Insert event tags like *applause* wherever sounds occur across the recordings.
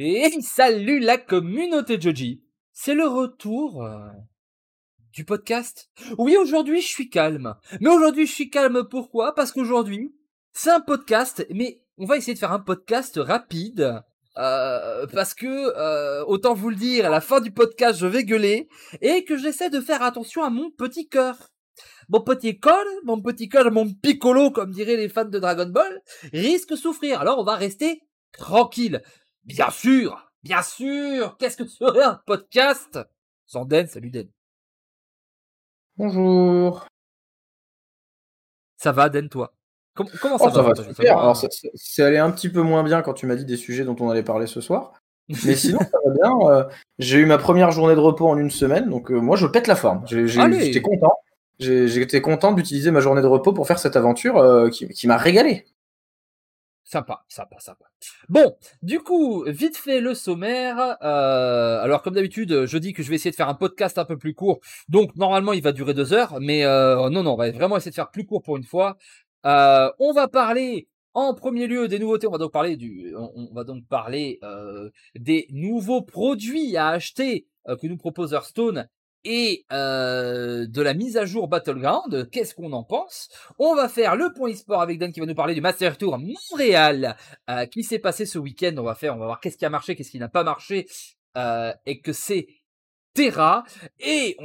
Et *laughs* salut la communauté Joji. C'est le retour euh, du podcast. Oui, aujourd'hui je suis calme. Mais aujourd'hui je suis calme pourquoi? Parce qu'aujourd'hui c'est un podcast, mais on va essayer de faire un podcast rapide. Euh, parce que euh, autant vous le dire, à la fin du podcast je vais gueuler et que j'essaie de faire attention à mon petit cœur. Mon petit cœur, mon petit cœur, mon piccolo, comme diraient les fans de Dragon Ball, risque de souffrir. Alors on va rester tranquille. Bien sûr, bien sûr. Qu'est-ce que serait un podcast sans Den Salut Den. Bonjour. Ça va, Den, toi? Comment, comment ça, Oh, ça va, va super. va Alors, c'est- allé un petit peu moins bien quand tu m'as dit des sujets dont on allait parler ce soir. Mais *laughs* sinon, ça va bien. Euh, J'ai eu ma première journée de repos en une semaine, donc euh, moi, je pète la forme. J'étais content. J'étais content d'utiliser ma journée de repos pour faire cette aventure euh, qui, qui m'a régalé. Sympa, sympa, sympa. Bon, du coup, vite fait le sommaire. Euh, alors, comme d'habitude, je dis que je vais essayer de faire un podcast un peu plus court. Donc, normalement, il va durer deux heures. Mais euh, non, non, on va vraiment essayer de faire plus court pour une fois. Euh, on va parler en premier lieu des nouveautés. On va donc parler du, on, va donc parler euh, des nouveaux produits à acheter que nous propose Hearthstone et euh, de la mise à jour Battleground. Qu'est-ce qu'on en pense? On va faire le point e-sport avec Dan qui va nous parler du Master Tour Montréal euh, qui s'est passé ce week-end. On va faire, on va voir qu'est-ce qui a marché, qu'est-ce qui n'a pas marché euh, et que c'est Terra. Et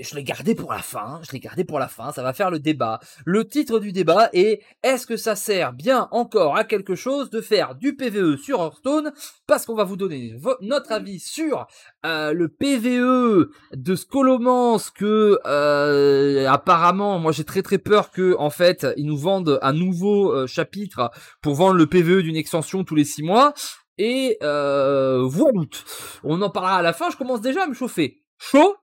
je l'ai gardé pour la fin. Je l'ai gardé pour la fin. Ça va faire le débat. Le titre du débat est est-ce que ça sert bien encore à quelque chose de faire du PVE sur Hearthstone? Parce qu'on va vous donner notre avis sur euh, le PVE de Scolomance que euh, apparemment moi j'ai très très peur que en fait ils nous vendent un nouveau euh, chapitre pour vendre le PVE d'une extension tous les six mois et euh, voilà on en parlera à la fin je commence déjà à me chauffer chaud?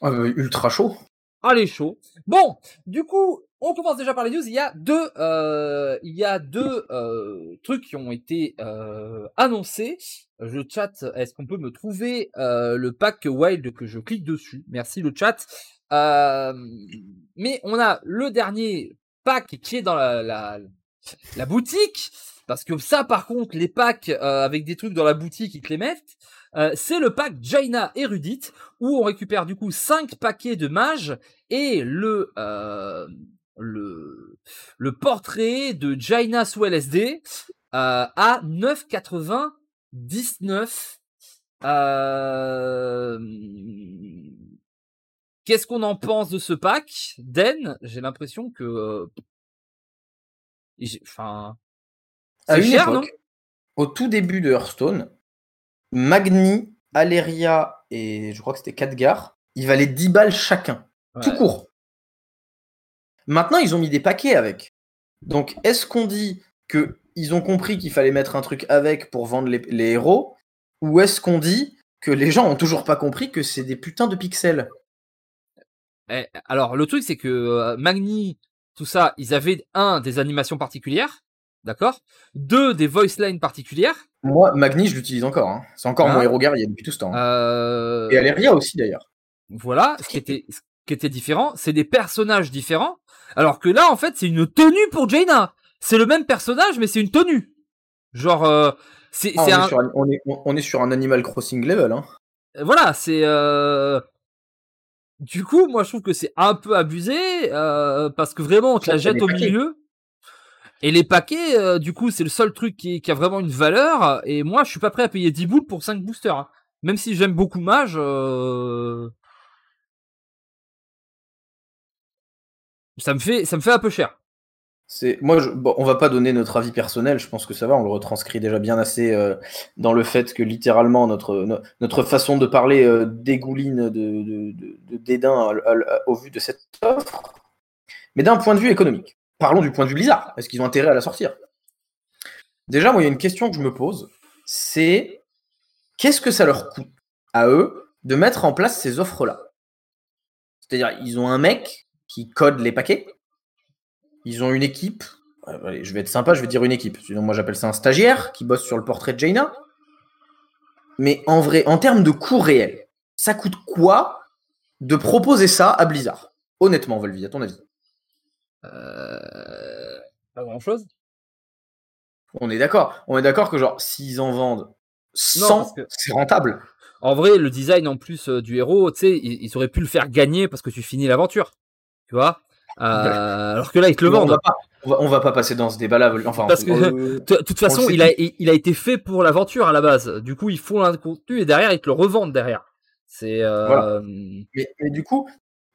Bah, ultra chaud. Allez, chaud. Bon, du coup, on commence déjà par les news. Il y a deux, euh, il y a deux euh, trucs qui ont été euh, annoncés. Le chat, est-ce qu'on peut me trouver euh, le pack Wild que je clique dessus? Merci le chat. Euh, mais on a le dernier pack qui est dans la, la, la boutique. Parce que ça, par contre, les packs euh, avec des trucs dans la boutique, ils te les mettent. Euh, c'est le pack Jaina Erudite où on récupère du coup 5 paquets de mages et le euh, le le portrait de Jaina sous LSD à 9,99. Euh... Qu'est-ce qu'on en pense de ce pack? Den, j'ai l'impression que enfin À une cher, époque, au tout début de Hearthstone, Magni, Aleria et je crois que c'était Khadgar, ils valaient 10 balles chacun. tout court. Maintenant, ils ont mis des paquets avec. Donc, est-ce qu'on dit que ils ont compris qu'il fallait mettre un truc avec pour vendre les, les héros, ou est-ce qu'on dit que les gens ont toujours pas compris que c'est des putains de pixels? Eh, alors le truc c'est que euh, Magni, tout ça, ils avaient un des animations particulières, d'accord, deux des voice lines particulières, Moi, Magni, je l'utilise encore. hein. C'est encore Hein mon héros guerrier depuis tout ce temps. hein. euh, Et Aleria aussi, d'ailleurs. voilà, ce qui était ce qui était différent, c'est des personnages différents, alors que là en fait c'est une tenue pour Jaina, c'est le même personnage mais c'est une tenue, genre euh, c'est Ah, on, c'est est un sur un, on, est, on est sur un Animal Crossing level. Hein. voilà, c'est euh... du coup, moi je trouve que c'est un peu abusé euh, parce que vraiment on te la jette au milieu. Et les paquets, euh, du coup, c'est le seul truc qui, a vraiment une valeur. Et moi, je suis pas prêt à payer 10 boules pour 5 boosters. hein. Même si j'aime beaucoup Mage. euh, Ça me fait, ça me fait un peu cher. C'est moi, je, on va pas donner notre avis personnel. Je pense que ça va. On le retranscrit déjà bien assez euh, dans le fait que littéralement notre no- notre façon de parler dégouline de, dédain au vu de cette offre. Mais d'un point de vue économique, parlons du point de vue Blizzard. Est-ce qu'ils ont intérêt à la sortir? Déjà, moi, il y a une question que je me pose. C'est qu'est-ce que ça leur coûte à eux de mettre en place ces offres-là? C'est-à-dire, ils ont un mec qui code les paquets. Ils ont une équipe. euh, je vais être sympa, je vais dire une équipe. Sinon, moi, j'appelle ça un stagiaire qui bosse sur le portrait de Jaina. Mais en vrai, en termes de coût réel, ça coûte quoi de proposer ça à Blizzard? Honnêtement, Volvi, à ton avis? Euh... Pas grand chose. On est d'accord. On est d'accord que genre, s'ils en vendent 100, c'est rentable. En vrai, le design en plus du héros, tu sais, ils, auraient pu le faire gagner parce que tu finis l'aventure. Tu vois? Alors que là, ils te le vendent. On va, pas passer dans ce débat-là. Enfin, parce que, *laughs* de toute façon, il a, il a été fait pour l'aventure à la base. Du coup, ils font un contenu et derrière, ils te le revendent derrière. C'est. Mais, mais, du coup,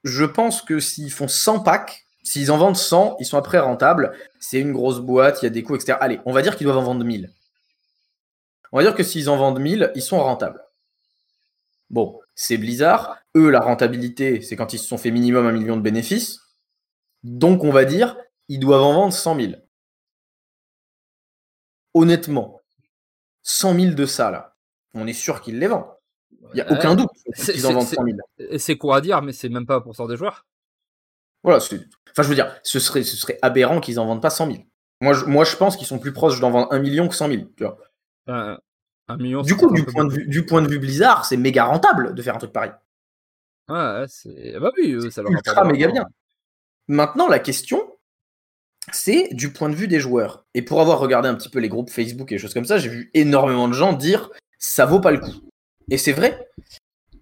je pense que s'ils font 100 packs, s'ils en vendent 100, ils sont après rentables. C'est une grosse boîte, il y a des coûts, etc. Allez, on va dire qu'ils doivent en vendre 1000. On va dire que s'ils en vendent 1000, ils sont rentables. Bon, c'est Blizzard. Eux, la rentabilité, c'est quand ils se sont fait minimum un million de bénéfices. Donc, on va dire, ils doivent en vendre 100 000. Honnêtement, 100 000 de ça, là, on est sûr qu'ils les vendent. Il n'y a aucun doute qu'ils en vendent 100 000. C'est quoi à dire, mais c'est même pas pour cent des joueurs. Voilà, enfin, je veux dire, ce serait, ce serait aberrant qu'ils en vendent pas 100 000. Moi, je, moi, je pense qu'ils sont plus proches d'en vendre 1 million que 100 000. Tu vois. Euh, un million, du coup, du point, de vue, du point de vue Blizzard, c'est méga rentable de faire un truc pareil. Ouais, c'est. Bah oui, ça leur ultra méga bien. Maintenant, la question, c'est du point de vue des joueurs. Et pour avoir regardé un petit peu les groupes Facebook et choses comme ça, j'ai vu énormément de gens dire ça vaut pas le coup. Et c'est vrai.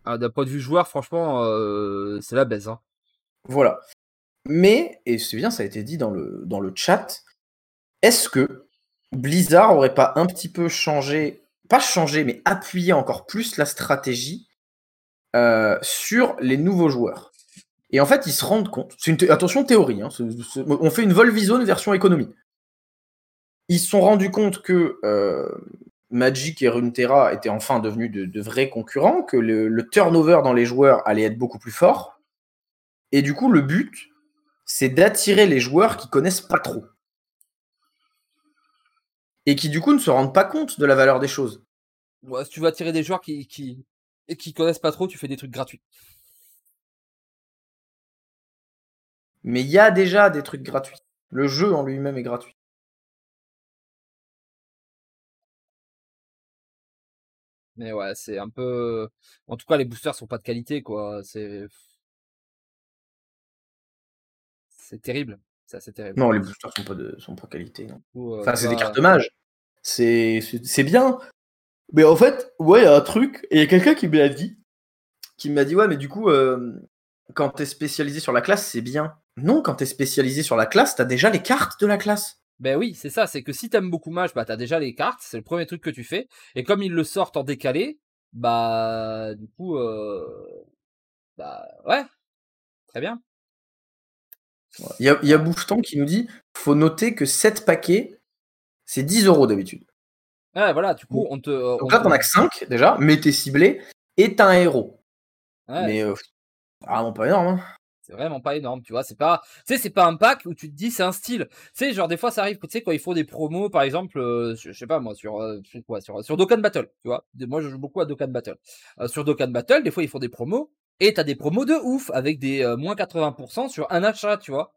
Ah, D'un point de vue joueur, franchement, euh, c'est la baisse. Hein. Voilà. Mais, et c'est bien, ça a été dit dans le, chat, est-ce que Blizzard aurait pas un petit peu changé, pas changé, mais appuyé encore plus la stratégie euh, sur les nouveaux joueurs? Et en fait, ils se rendent compte, c'est une attention théorie, hein, on fait une Volvizone version économie. Ils se sont rendus compte que euh, Magic et Runeterra étaient enfin devenus de, vrais concurrents, que le, turnover dans les joueurs allait être beaucoup plus fort. Et du coup, le but, c'est d'attirer les joueurs qui connaissent pas trop. Et qui du coup ne se rendent pas compte de la valeur des choses. si tu veux attirer des joueurs qui, qui, et qui connaissent pas trop, tu fais des trucs gratuits. Mais il y a déjà des trucs gratuits. Le jeu en lui-même est gratuit. Mais ouais, c'est un peu. En tout cas, les boosters sont pas de qualité, quoi. C'est. C'est terrible. C'est assez terrible. Non, les boosters sont pas de sont pas qualité. Euh, enfin, c'est des cartes mage. C'est bien. Mais en fait, ouais, il y a un truc. Et il y a quelqu'un qui m'a dit. Qui m'a dit, ouais, mais du coup, quand t'es spécialisé sur la classe, c'est bien. Non, quand t'es spécialisé sur la classe, t'as déjà les cartes de la classe. Ben oui, c'est ça, c'est que si t'aimes beaucoup Mage, bah t'as déjà les cartes, c'est le premier truc que tu fais. Et comme ils le sortent en décalé, bah du coup, euh... bah ouais, très bien. Il y a, y a Boucheton qui nous dit faut noter que 7 paquets, c'est 10 euros d'habitude. Ouais, voilà, du coup, on te. Euh, Donc là, t'en as que 5 déjà, mais t'es ciblé et t'as un héros. Mais euh, vraiment pas énorme. Hein c'est vraiment pas énorme, tu vois. C'est pas, tu sais, c'est pas un pack où tu te dis c'est un style. Tu sais, genre des fois ça arrive, tu sais, quand ils font des promos, par exemple, euh, je sais pas moi, sur, euh, quoi, sur, sur Dokkan Battle, tu vois. Moi, je joue beaucoup à Dokkan Battle. Sur Dokkan Battle, des fois ils font des promos et t'as des promos de ouf avec des moins 80% sur un achat, tu vois.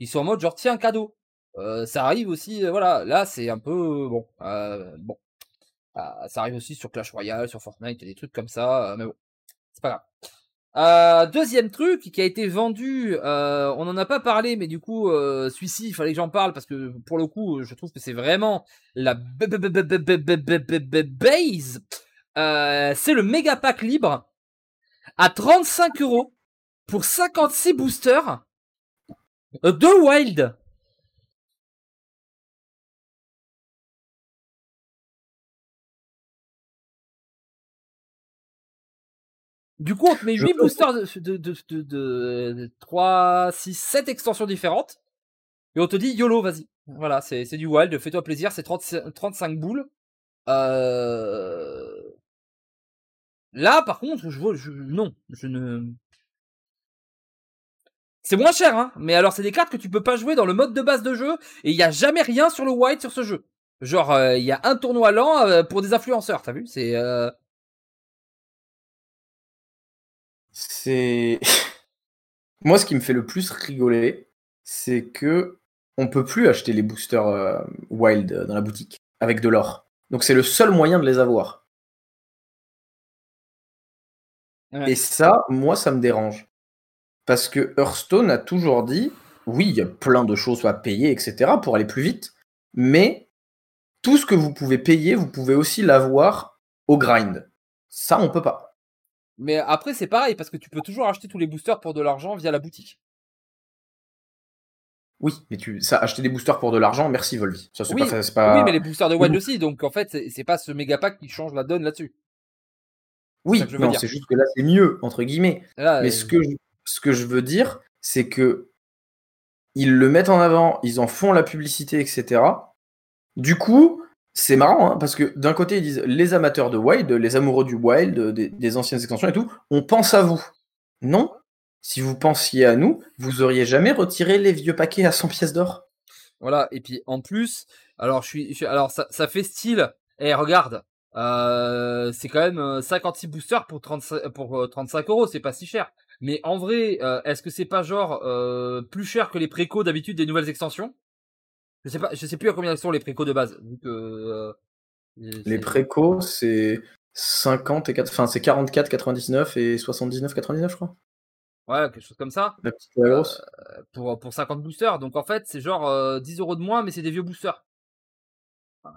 Ils sont en mode genre tiens cadeau. ça arrive aussi, voilà. Là, c'est un peu bon, bon. Ah, ça arrive aussi sur Clash Royale, sur Fortnite, des trucs comme ça, mais bon, c'est pas grave. Euh, deuxième truc qui a été vendu, euh, on n'en a pas parlé, mais du coup, euh, celui-ci, il fallait que j'en parle parce que pour le coup, je trouve que c'est vraiment la base. c'est le méga pack libre à 35 euros pour 56 boosters de Wild. Du coup, on te met 8 boosters de, de, de, de, 3, 6, 7 extensions différentes. Et on te dit YOLO, vas-y. Voilà, c'est du wild, fais-toi plaisir, c'est 35 boules. Euh... Là, par contre, je vois, non, je ne. C'est moins cher, hein. Mais alors, c'est des cartes que tu peux pas jouer dans le mode de base de jeu, et il y a jamais rien sur le wild sur ce jeu. Genre, euh, il y a un tournoi lent euh, pour des influenceurs, t'as vu? C'est. Euh... c'est *laughs* moi ce qui me fait le plus rigoler, c'est que on peut plus acheter les boosters wild dans la boutique avec de l'or. Donc c'est le seul moyen de les avoir. Et ça, moi, ça me dérange. Parce que Hearthstone a toujours dit, oui, il y a plein de choses à payer, etc., pour aller plus vite, mais tout ce que vous pouvez payer, vous pouvez aussi l'avoir au grind. Ça, on peut pas. Mais après, c'est pareil, parce que tu peux toujours acheter tous les boosters pour de l'argent via la boutique. Oui, mais tu, ça, acheter des boosters pour de l'argent, merci Volvi. Ça, c'est Oui, pas, c'est pas... Oui, mais les boosters de Wild aussi, donc en fait, c'est pas ce méga pack qui change la donne là-dessus. Oui, c'est juste que là, c'est mieux, entre guillemets. Là, Mais euh, ce que, je, ce que je veux dire, c'est que ils le mettent en avant, ils en font la publicité, etc. Du coup, c'est marrant, hein, parce que d'un côté, ils disent les amateurs de Wild, les amoureux du Wild, des, des anciennes extensions et tout, on pense à vous. Non, si vous pensiez à nous, vous auriez jamais retiré les vieux paquets à 100 pièces d'or. Voilà, et puis en plus, alors je suis, je suis- alors ça, ça fait style. Eh, regarde, euh, c'est quand même euh, 56 boosters pour 35, pour euh, 35 euros, c'est pas si cher. Mais en vrai, euh, est-ce que c'est pas genre euh, plus cher que les précos d'habitude des nouvelles extensions? Je sais pas, je sais plus à combien sont les précos de base. Euh, Les précos, c'est 50 et 4, enfin, c'est 44, 99 et 79, 99, je crois. ouais, quelque chose comme ça La petite la grosse. pour pour 50 boosters. Donc en fait, c'est genre euh, 10 euros de moins, mais c'est des vieux boosters. Euh,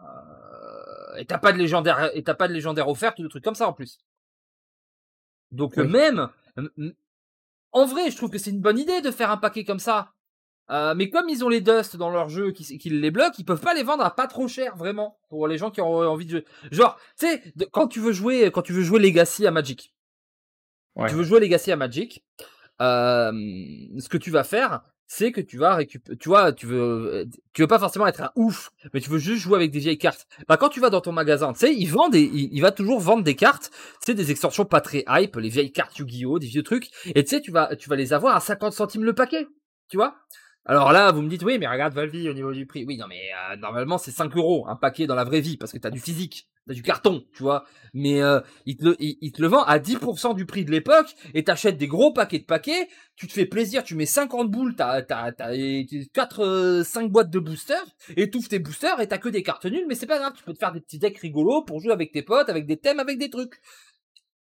et t'as pas de légendaire et t'as pas de légendaire offerte ou de trucs comme ça en plus. Donc Oui. même en vrai, je trouve que c'est une bonne idée de faire un paquet comme ça. Euh, mais comme ils ont les dust dans leur jeu qui, qui les bloquent, ils peuvent pas les vendre à pas trop cher vraiment pour les gens qui ont envie de jouer. Genre, tu sais, quand tu veux jouer quand tu veux jouer Legacy à Magic. Ouais. Tu veux jouer Legacy à Magic, euh, ce que tu vas faire, c'est que tu vas récupérer, tu vois, tu veux, tu veux pas forcément être un ouf, mais tu veux juste jouer avec des vieilles cartes. Bah, quand tu vas dans ton magasin, tu sais, il vend des, il, va toujours vendre des cartes, tu sais, des extensions pas très hype, les vieilles cartes Yu-Gi-Oh, des vieux trucs, et tu sais, tu vas, tu vas les avoir à 50 centimes le paquet, tu vois. Alors là, vous me dites, oui, mais regarde Valvi au niveau du prix. Oui, non, mais euh, normalement, c'est 5 euros un paquet dans la vraie vie, parce que t'as du physique, t'as du carton, tu vois. Mais euh, il, te le, vend à 10% du prix de l'époque, et t'achètes des gros paquets de paquets, tu te fais plaisir, tu mets 50 boules, t'as, t'as, t'as 4, 5 boîtes de boosters, et t'ouvres tes boosters, et t'as que des cartes nulles, mais c'est pas grave, tu peux te faire des petits decks rigolos pour jouer avec tes potes, avec des thèmes, avec des trucs.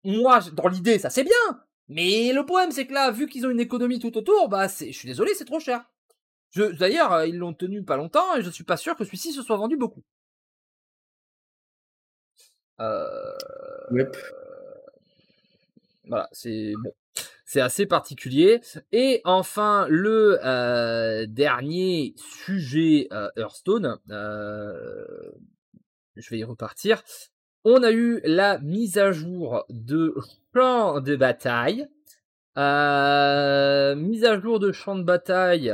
Moi, dans l'idée, ça c'est bien, mais le problème, c'est que là, vu qu'ils ont une économie tout autour, bah, c'est, je suis désolé, c'est trop cher. D'ailleurs, euh, ils l'ont tenu pas longtemps et je suis pas sûr que celui-ci se soit vendu beaucoup. Euh, Yep. voilà, c'est bon. C'est assez particulier. Et enfin, le euh, dernier sujet euh, Hearthstone, euh, je vais y repartir. On a eu la mise à jour de champ de bataille. Mise à jour de champ de bataille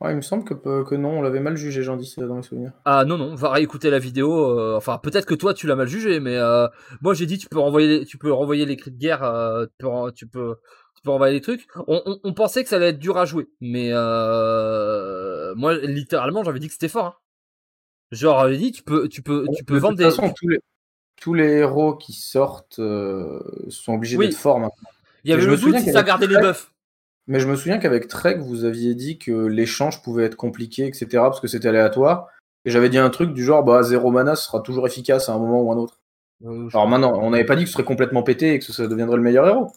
Ouais, il me semble que, que non, on l'avait mal jugé, Jean 10, dans mes souvenirs. Ah non non, va réécouter la vidéo. euh, enfin peut-être que toi tu l'as mal jugé, mais euh, moi j'ai dit tu peux renvoyer, les- tu peux renvoyer les cris de guerre, euh, tu peux, tu peux, tu peux renvoyer les trucs. On, on, on pensait que ça allait être dur à jouer, mais euh, moi littéralement j'avais dit que c'était fort. Hein. Genre j'avais dit tu peux, tu peux, tu peux de vendre toute des. façon, tous les, tous les héros qui sortent euh, sont obligés Oui. d'être forts maintenant. Il y avait le doute si ça gardait les buffs. Mais je me souviens qu'avec Trek, vous aviez dit que l'échange pouvait être compliqué, etc., parce que c'était aléatoire. Et j'avais dit un truc du genre, bah, zéro mana, sera toujours efficace à un moment ou un autre. Euh, je- Alors maintenant, on n'avait pas dit que ce serait complètement pété et que ça deviendrait le meilleur héros.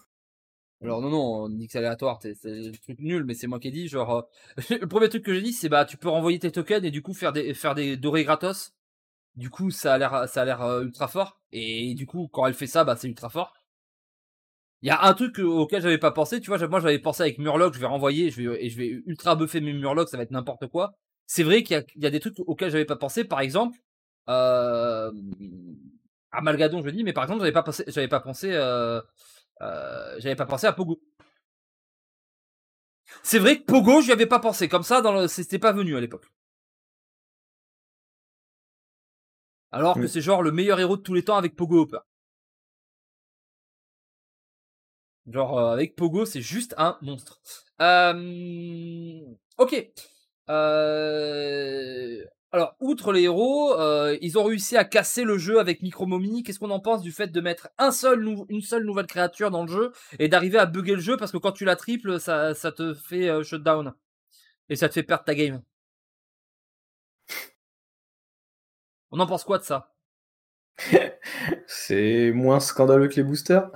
Alors non non, on dit que c'est aléatoire, c'est un truc nul, mais c'est moi qui ai dit. Genre euh, *laughs* le premier truc que j'ai dit c'est bah tu peux renvoyer tes tokens et du coup faire des faire des dorés gratos. Du coup ça a l'air ça a l'air euh, ultra fort et du coup quand elle fait ça bah c'est ultra fort. Il y a un truc auquel j'avais pas pensé, tu vois, moi j'avais pensé avec Murloc, je vais renvoyer, je vais et je vais ultra buffer mes Murlocs, ça va être n'importe quoi. C'est vrai qu'il y a, il y a des trucs auxquels j'avais pas pensé, par exemple euh, Amalgadon, je dis, mais par exemple j'avais pas pensé, j'avais pas pensé, euh, euh, j'avais pas pensé à Pogo. C'est vrai que Pogo, j'y avais pas pensé. Comme ça, dans le, c'était pas venu à l'époque. Alors que c'est genre le meilleur héros de tous les temps avec Pogo Hopper. Genre euh, avec Pogo, c'est juste un monstre. Euh, ok. Euh, Alors, outre les héros, euh, ils ont réussi à casser le jeu avec Micromomie. Qu'est-ce qu'on en pense du fait de mettre un seul une seule nouvelle créature dans le jeu et d'arriver à bugger le jeu? Parce que quand tu la triples, ça, ça te fait shutdown et ça te fait perdre ta game. On en pense quoi de ça? *laughs* C'est moins scandaleux que les boosters?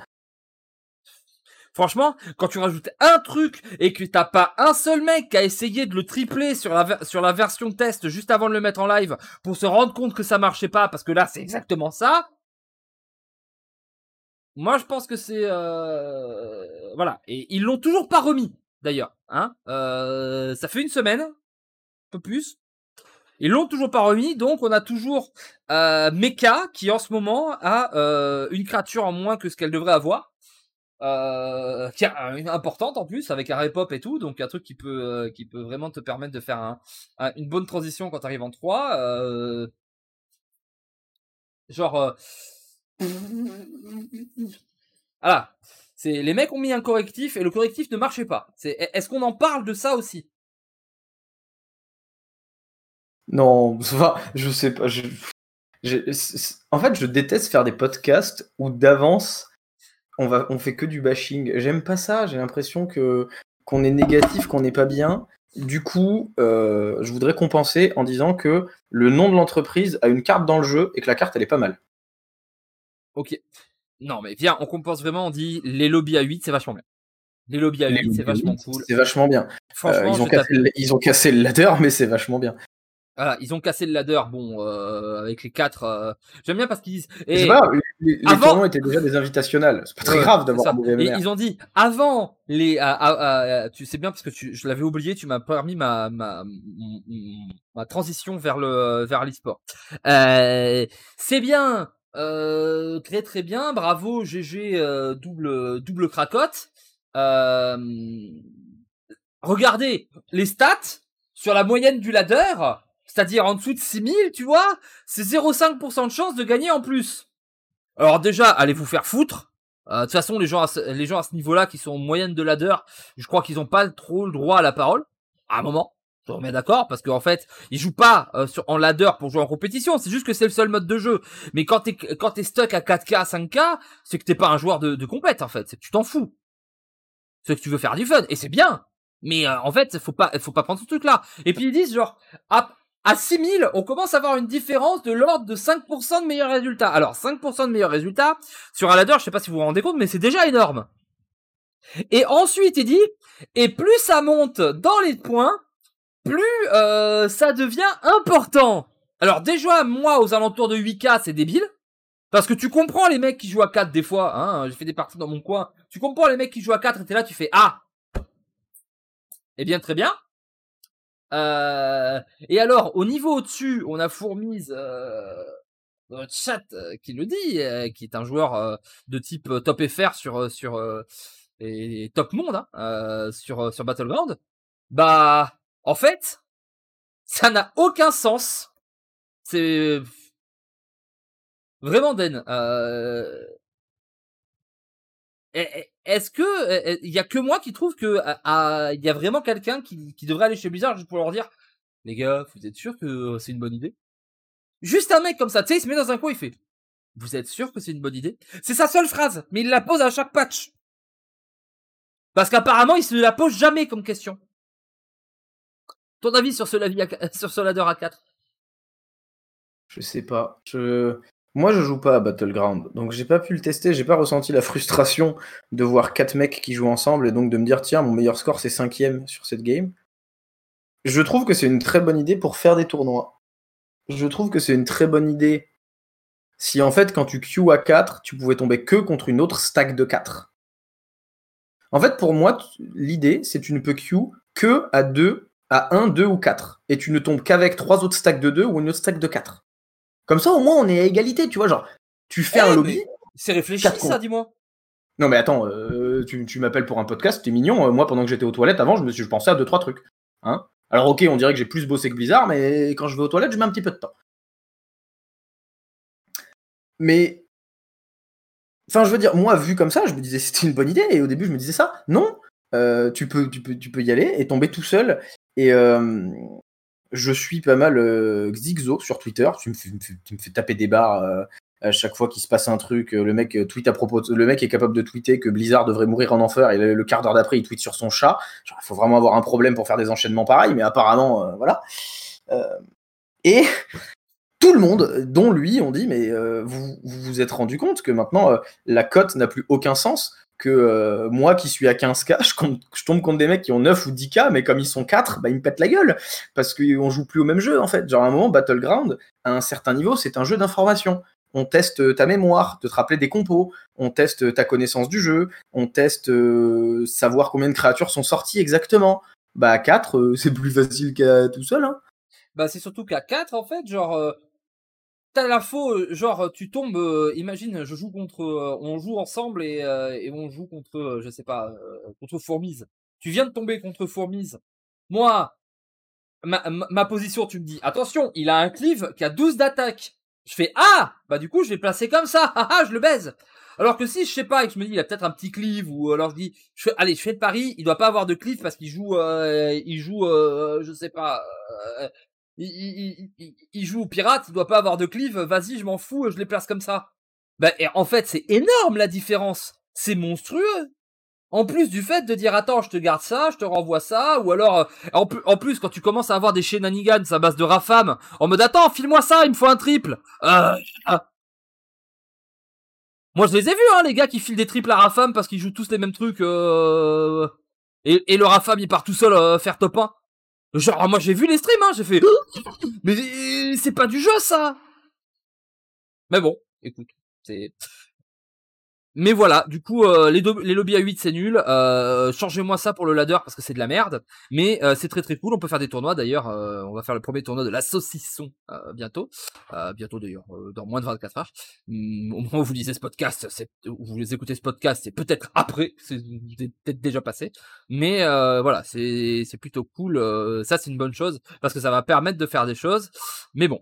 Franchement, quand tu rajoutes un truc et que t'as pas un seul mec qui a essayé de le tripler sur la, sur la version test juste avant de le mettre en live pour se rendre compte que ça marchait pas, parce que là c'est exactement ça. Moi je pense que c'est euh... voilà et ils l'ont toujours pas remis d'ailleurs. Hein euh... Ça fait une semaine, un peu plus. Ils l'ont toujours pas remis, donc on a toujours euh, Mecha qui en ce moment a euh, une créature en moins que ce qu'elle devrait avoir euh, qui est importante en plus avec un rap et tout, donc un truc qui peut euh, qui peut vraiment te permettre de faire un, une bonne transition quand tu arrives en 3. Euh... Genre euh... voilà, c'est les mecs ont mis un correctif et le correctif ne marchait pas. C'est est-ce qu'on en parle de ça aussi? Non, je sais pas. En fait, je déteste faire des podcasts où d'avance on, va, on fait que du bashing. J'aime pas ça, j'ai l'impression que qu'on est négatif, qu'on n'est pas bien. Du coup, euh, je voudrais compenser en disant que le nom de l'entreprise a une carte dans le jeu et que la carte, elle est pas mal. Ok. Non, mais viens, on compense vraiment, on dit les lobbies à 8, c'est vachement bien. Les lobbies à 8, c'est vachement cool. C'est vachement bien. Franchement, euh, ils, ont cassé, ils, ont cassé, le ladder, mais c'est vachement bien. Voilà, ils ont cassé le ladder, bon, euh, avec les quatre. Euh... J'aime bien parce qu'ils disent. Et pas, les, les avant... étaient déjà des invitationnels. C'est pas très grave d'avoir un Et ils ont dit avant les. tu sais bien parce que tu, je l'avais oublié, tu m'as permis ma, ma ma transition vers le vers l'e-sport. Euh, c'est bien, euh, très très bien, bravo GG euh, double double cracotte. Euh, regardez les stats sur la moyenne du ladder c'est-à-dire en dessous de 6000, tu vois, c'est 0,5% de chance de gagner en plus. Alors déjà, allez vous faire foutre? Euh, de toute façon, les gens, à ce, les gens à ce niveau-là, qui sont en moyenne de ladder, je crois qu'ils n'ont pas trop le droit à la parole. À un moment, on est d'accord, parce qu'en fait, ils jouent pas euh, sur, en ladder pour jouer en compétition. C'est juste que c'est le seul mode de jeu. Mais quand t'es quand t'es stuck à 4K, 5K, c'est que t'es pas un joueur de, de compète en fait. C'est que tu t'en fous. C'est que tu veux faire du fun et c'est bien. Mais euh, en fait, faut pas, faut pas prendre ce truc-là. Et puis ils disent genre, ah, à 6000, on commence à avoir une différence de l'ordre de 5% de meilleurs résultats. Alors, 5% de meilleurs résultats, sur un ladder, je sais pas si vous vous rendez compte, mais c'est déjà énorme. Et ensuite, il dit, et plus ça monte dans les points, plus euh, ça devient important. Alors déjà, moi, aux alentours de 8K, c'est débile. Parce que tu comprends les mecs qui jouent à 4 des fois, hein, j'ai fait des parties dans mon coin. Tu comprends les mecs qui jouent à 4 et t'es là, tu fais Ah Eh bien, très bien. Euh, et alors, au niveau au-dessus, on a Fourmise, euh, chat euh, qui le dit, euh, qui est un joueur de type top FR sur sur et top monde hein, sur sur Battleground. Bah, en fait, ça n'a aucun sens. C'est vraiment Den. Est-ce que il y a que moi qui trouve que il y a vraiment quelqu'un qui, devrait aller chez Blizzard juste pour leur dire les gars, vous êtes sûr que c'est une bonne idée? Juste un mec comme ça, tu sais, il se met dans un coin, il fait vous êtes sûr que c'est une bonne idée? C'est sa seule phrase, mais il la pose à chaque patch. Parce qu'apparemment, il se la pose jamais comme question. Ton avis sur ce, sur ce ladder à 4 Je sais pas. Je... Moi, je joue pas à Battleground, donc j'ai pas pu le tester, j'ai pas ressenti la frustration de voir quatre mecs qui jouent ensemble et donc de me dire tiens, mon meilleur score c'est cinquième sur cette game. Je trouve que c'est une très bonne idée pour faire des tournois. Je trouve que c'est une très bonne idée si en fait quand tu queues à 4, tu pouvais tomber que contre une autre stack de 4. En fait, pour moi, l'idée, c'est que tu ne peux queue que à 2, à 1, 2 ou 4. Et tu ne tombes qu'avec trois autres stacks de 2 ou une autre stack de 4. Comme ça, au moins, on est à égalité, tu vois. Genre, tu fais un eh, lobby. C'est réfléchi, ça, dis-moi. Non, mais attends, euh, tu, m'appelles pour un podcast, t'es mignon. Euh, moi, pendant que j'étais aux toilettes avant, je me suis je pensais à deux, trois trucs. Hein Alors, ok, on dirait que j'ai plus bossé que Blizzard, mais quand je vais aux toilettes, je mets un petit peu de temps. Mais. Enfin, je veux dire, moi, vu comme ça, je me disais c'était une bonne idée, et au début, je me disais ça. Non, euh, tu, peux, tu, peux, tu peux y aller et tomber tout seul. Et je suis pas mal Xixo sur Twitter. Tu me, fais, taper des barres à chaque fois qu'il se passe un truc, le mec à propos, le mec est capable de tweeter que Blizzard devrait mourir en enfer et le, quart d'heure d'après il tweet sur son chat. il faut vraiment avoir un problème pour faire des enchaînements pareils, mais apparemment, voilà. et *laughs* tout le monde, dont lui, ont dit mais vous, vous êtes rendu compte que maintenant la cote n'a plus aucun sens que euh, moi qui suis à 15k, *laughs* je, tombe contre des mecs qui ont 9 ou 10k, mais comme ils sont 4, bah, ils me pètent la gueule. Parce qu'on joue plus au même jeu, en fait. Genre, à un moment, Battleground, à un certain niveau, c'est un jeu d'information. On teste ta mémoire, de te rappeler des compos, on teste ta connaissance du jeu, on teste euh, savoir combien de créatures sont sorties exactement. Bah, à 4, euh, *laughs* c'est plus facile qu'à tout seul. Hein. Bah, c'est surtout qu'à 4, en fait, genre, t'as l'info, euh, genre tu tombes, euh, imagine, je joue contre, euh, on joue ensemble et, on joue contre, je sais pas, contre Fourmise. Tu viens de tomber contre Fourmise. Moi, ma, position, tu me dis, attention, il a un cleave qui a 12 d'attaque. Je fais ah, bah du coup je vais placer comme ça, *laughs* ah ah, je le baise. Alors que si je sais pas et que je me dis il a peut-être un petit cleave ou alors je dis allez je fais le pari il doit pas avoir de cleave parce qu'il joue il joue je sais pas il, joue au pirate, il doit pas avoir de cleave, vas-y, je m'en fous, je les place comme ça. Bah, et en fait, c'est énorme la différence. C'est monstrueux. En plus du fait de dire attends, je te garde ça, je te renvoie ça, ou alors euh, en, plus quand tu commences à avoir des shenanigans à base de rafam, en mode attends, file-moi ça, il me faut un triple. Euh, ah. Moi je les ai vus hein, les gars qui filent des triples à rafam parce qu'ils jouent tous les mêmes trucs. Euh... Et, et, le rafam il part tout seul euh, faire top 1. Genre, moi j'ai vu les streams, hein, j'ai fait. Mais c'est pas du jeu ça Mais bon, écoute, c'est. Mais voilà, du coup, euh, les, les lobbies à 8 c'est nul. Euh, Changez-moi ça pour le ladder parce que c'est de la merde. Mais euh, c'est très très cool. On peut faire des tournois d'ailleurs. Euh, on va faire le premier tournoi de la saucisson bientôt. bientôt d'ailleurs, dans moins de 24 heures. Hum, au moment où vous lisez ce podcast, où vous écoutez ce podcast, c'est peut-être après. C'est peut-être déjà passé. Mais voilà, c'est c'est plutôt cool. ça c'est une bonne chose parce que ça va permettre de faire des choses. Mais bon.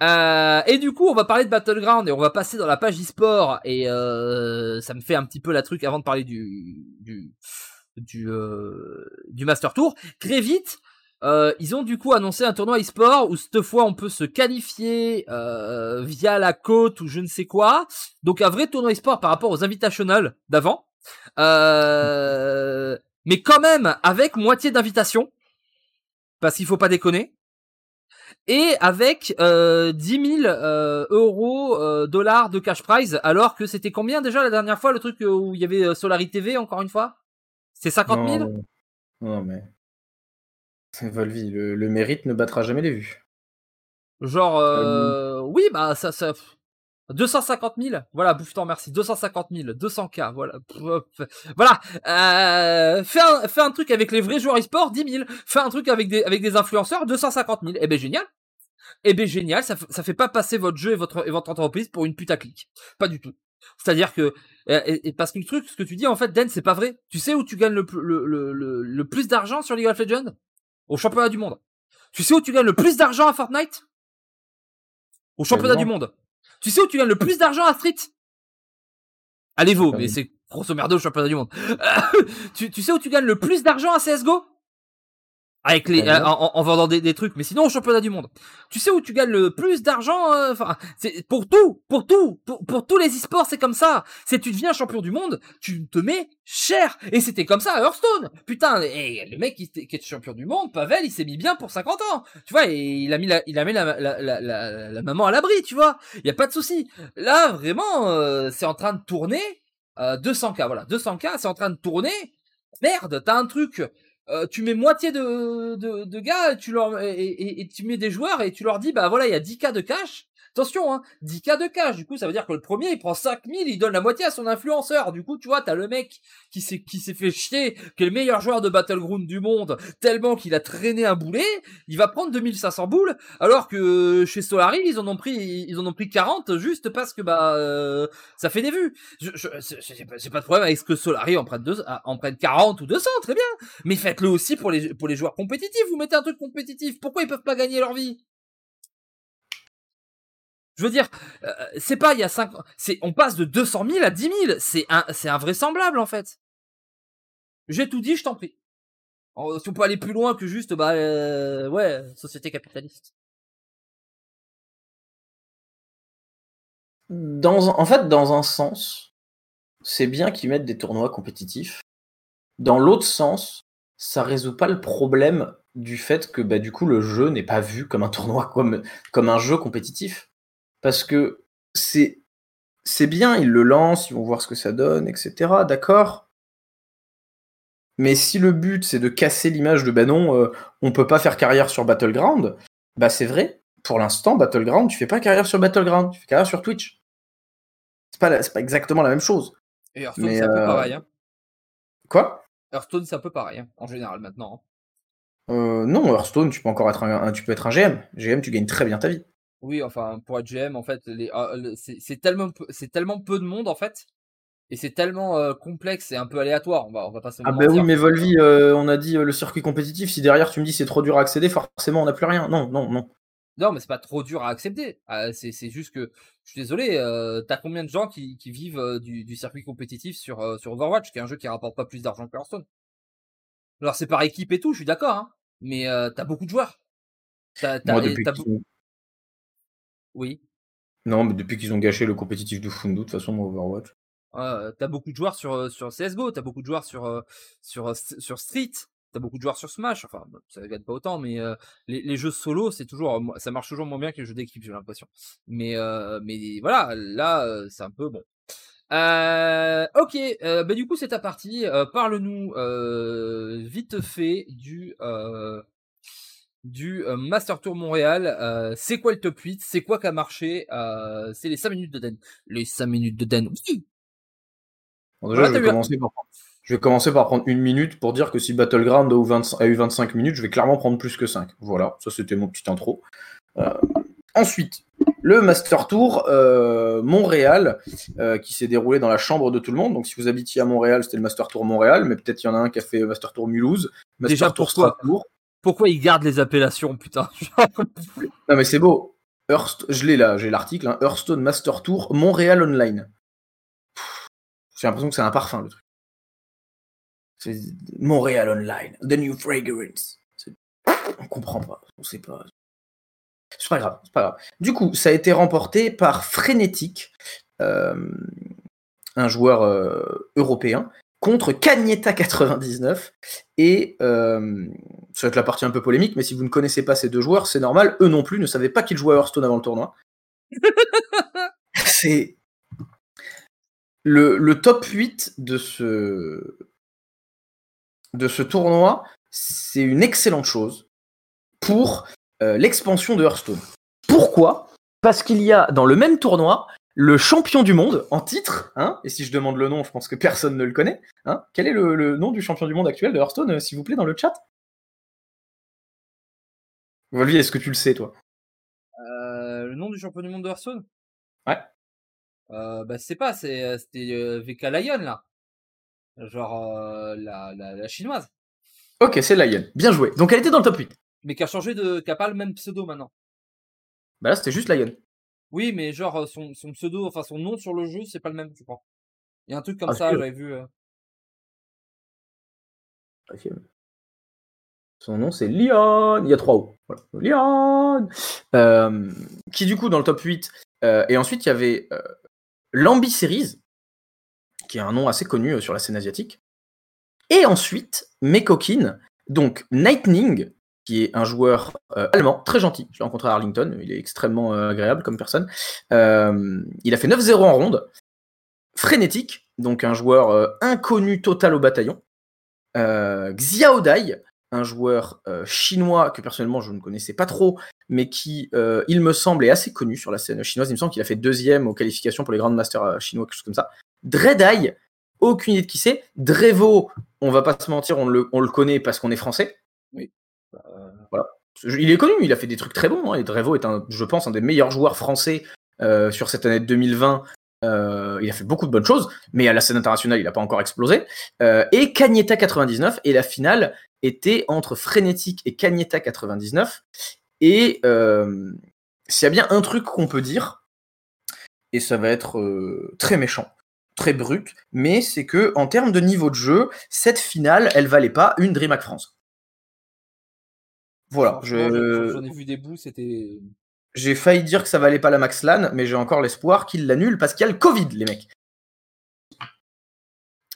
et du coup, on va parler de Battleground et on va passer dans la page e-sport et euh, ça me fait un petit peu la truc avant de parler du du du, euh, du Master Tour. Très vite, euh, ils ont du coup annoncé un tournoi e-sport où cette fois on peut se qualifier euh, via la côte ou je ne sais quoi. Donc un vrai tournoi e-sport par rapport aux invitationals d'avant. Euh, *laughs* mais quand même avec moitié d'invitation. Parce qu'il faut pas déconner et avec euh, 10 000 euh, euros, euh, dollars de cash prize, alors que c'était combien déjà la dernière fois le truc où il y avait euh, Solari TV encore une fois? C'est 50 000 non, mais c'est Volvi, le, le, mérite ne battra jamais les vues. Genre, euh, oui, bah ça, ça, 250 000, voilà, bouffe-t'en, merci. 250 000, 200K, voilà. Voilà, euh, fais, un, fais un truc avec les vrais joueurs e-sport, 10 000. Fais un truc avec des, avec des influenceurs, 250 000. Eh ben génial. Eh ben génial, ça, ça fait pas passer votre jeu et votre, et votre entreprise pour une putaclic. Pas du tout. C'est-à-dire que, et, parce que le truc, ce que tu dis en fait, Den, c'est pas vrai. Tu sais où tu gagnes le, le, le, le, plus d'argent sur League of Legends? Au championnat du monde. Tu sais où tu gagnes le plus d'argent à Fortnite? Au championnat du monde. Tu sais où tu gagnes le plus d'argent à Street? Allez vous, mais c'est grosso merdo le championnat du monde. *laughs* tu, tu sais où tu gagnes le plus d'argent à CSGO avec les euh, en, vendant des, trucs mais sinon au championnat du monde. Tu sais où tu gagnes le plus d'argent euh, enfin c'est pour tout pour tout pour, tous les e-sports c'est comme ça. C'est tu deviens champion du monde tu te mets cher. Et c'était comme ça à Hearthstone. Putain et le mec qui, qui est champion du monde Pavel il s'est mis bien pour 50 ans. Tu vois et il a mis la, il a mis la, la, la, maman à l'abri tu vois. Il y a pas de souci. Là vraiment euh, c'est en train de tourner 200k voilà 200k c'est en train de tourner. Merde t'as un truc euh, tu mets moitié de, de, de gars tu leur, et, tu mets des joueurs et tu leur dis, bah voilà, il y a 10K de cash. Attention, hein, 10K de cash. Du coup, ça veut dire que le premier, il prend 5000, il donne la moitié à son influenceur. Du coup, tu vois, t'as le mec qui s'est, qui s'est fait chier, qui est le meilleur joueur de Battleground du monde, tellement qu'il a traîné un boulet, il va prendre 2500 boules, alors que chez Solari, ils en ont pris, ils en ont pris 40 juste parce que, bah, euh, ça fait des vues. Je, je, j'ai pas de problème avec ce que Solari en prenne, deux, en prenne 40 ou 200, très bien. Mais faites-le aussi pour les, pour les joueurs compétitifs. Vous mettez un truc compétitif. Pourquoi ils peuvent pas gagner leur vie? Je veux dire, euh, c'est pas il y a 5 c'est on passe de 200 000 à 10 000, c'est un c'est invraisemblable en fait. J'ai tout dit, je t'en prie. Si on peut aller plus loin que juste, bah, ouais, société capitaliste. En fait, dans un sens, c'est bien qu'ils mettent des tournois compétitifs. Dans l'autre sens, ça résout pas le problème du fait que bah, du coup le jeu n'est pas vu comme un tournoi, comme un jeu compétitif. Parce que c'est c'est bien, ils le lancent, ils vont voir ce que ça donne, etc. D'accord? Mais si le but c'est de casser l'image de bah non, euh, on peut pas faire carrière sur Battleground, bah c'est vrai. Pour l'instant, Battleground, tu fais pas carrière sur Battleground, tu fais carrière sur Twitch. C'est pas, pas exactement la même chose. Et Hearthstone, c'est un peu euh, pareil. Hein. Quoi? Hearthstone, c'est un peu pareil, hein, en général, maintenant. Hein. Euh, non, Hearthstone, tu peux encore être un, tu peux être un GM. GM, tu gagnes très bien ta vie. Oui, enfin, pour être GM, en fait, ah, c'est tellement, tellement peu de monde, en fait, et c'est tellement euh, complexe et un peu aléatoire. On va, on va pas se Ah, bah oui, mais Volvi, euh, on a dit le circuit compétitif. Si derrière tu me dis c'est trop dur à accéder, forcément on n'a plus rien. Non, non, non. Non, mais c'est pas trop dur à accepter. Ah, c'est juste que, je suis désolé, t'as combien de gens qui, qui vivent du, du, circuit compétitif sur, sur Overwatch, qui est un jeu qui rapporte pas plus d'argent que Hearthstone? Alors c'est par équipe et tout, je suis d'accord, hein, mais t'as beaucoup de joueurs. Oui. Non, mais depuis qu'ils ont gâché le compétitif de Fundu, de toute façon, Overwatch. t'as beaucoup de joueurs sur, sur CSGO, t'as beaucoup de joueurs sur, sur, sur Street, t'as beaucoup de joueurs sur Smash, enfin ça gagne pas autant, mais euh, les, jeux solo c'est toujours, ça marche toujours moins bien que les jeux d'équipe, j'ai l'impression. Mais euh, mais voilà, là c'est un peu bon. ok, bah du coup c'est ta partie. Parle-nous vite fait du du Master Tour Montréal. c'est quoi le top 8 C'est quoi qui a marché? C'est les 5 minutes de Den. Les 5 minutes de Den. Oui. déjà, je vais commencer par je vais commencer par prendre une minute pour dire que si Battleground a eu 25 minutes, je vais clairement prendre plus que 5. Voilà, ça c'était mon petit intro. Euh, ensuite, le Master Tour euh, Montréal, euh, qui s'est déroulé dans la chambre de tout le monde. Donc si vous habitiez à Montréal, c'était le Master Tour Montréal, mais peut-être il y en a un qui a fait Master Tour Mulhouse, Master Déjà, Tour Strasbourg. Pourquoi ils gardent les appellations, putain *laughs* Non mais c'est beau. je l'ai là, j'ai l'article, hein. Hearthstone Master Tour Montréal Online. J'ai l'impression que c'est un parfum le truc. C'est Montréal Online, The New Fragrance. On comprend pas, on sait pas. C'est pas grave, c'est pas grave. Du coup, ça a été remporté par Frenetic, euh, un joueur euh, européen, contre Cagnetta 99. Et euh, ça va être la partie un peu polémique, mais si vous ne connaissez pas ces deux joueurs, c'est normal. Eux non plus ne savaient pas qu'ils jouaient à Hearthstone avant le tournoi. *laughs* c'est le, le, top 8 de ce, de ce tournoi, c'est une excellente chose pour euh, l'expansion de Hearthstone. Pourquoi? Parce qu'il y a dans le même tournoi le champion du monde en titre, hein, et si je demande le nom, je pense que personne ne le connaît. Hein, quel est le, nom du champion du monde actuel de Hearthstone, euh, s'il vous plaît, dans le chat? Volvi, est-ce que tu le sais, toi? Euh, Le nom du champion du monde de Hearthstone? Ouais. bah, c'est pas, c'était VK Lion, là. Genre euh, la, la, chinoise. Ok, c'est Lion. Bien joué. Donc elle était dans le top 8. Mais qui a changé de. qui a pas le même pseudo maintenant. Bah là, c'était juste Lion. Oui, mais genre euh, son, son, pseudo, enfin son nom sur le jeu, c'est pas le même, je crois. Il y a un truc comme ah, ça, j'avais vu. Euh. Son nom c'est Lion. Il y a trois O. Voilà. Lion. qui du coup dans le top 8. et ensuite il y avait Lambi Series qui est un nom assez connu euh, sur la scène asiatique. Et ensuite, Mekokin, donc Lightning, qui est un joueur euh, allemand, très gentil. Je l'ai rencontré à Arlington, il est extrêmement euh, agréable comme personne. il a fait 9-0 en ronde. Frénétique, donc un joueur inconnu total au bataillon. Xiao Dai, un joueur chinois que personnellement je ne connaissais pas trop, mais qui, il me semble, est assez connu sur la scène chinoise. Il me semble qu'il a fait deuxième aux qualifications pour les Grand Masters chinois, quelque chose comme ça. Dreadeye, aucune idée de qui c'est. Drevo, on va pas se mentir, on le, connaît parce qu'on est français. Oui. Il est connu, il a fait des trucs très bons. Hein, et Drevo est, je pense, un des meilleurs joueurs français euh, sur cette année 2020. Euh, il a fait beaucoup de bonnes choses, mais à la scène internationale, il n'a pas encore explosé. Euh, et Cagnetta 99, et la finale était entre Frenetic et Cagnetta 99. Et s'il y a bien un truc qu'on peut dire, et ça va être très méchant, très brut, mais c'est que en termes de niveau de jeu, cette finale, elle valait pas une DreamHack France. Voilà. Je... J'en ai vu des bouts, c'était. J'ai failli dire que ça valait pas la Max LAN, mais j'ai encore l'espoir qu'ils l'annulent parce qu'il y a le Covid, les mecs.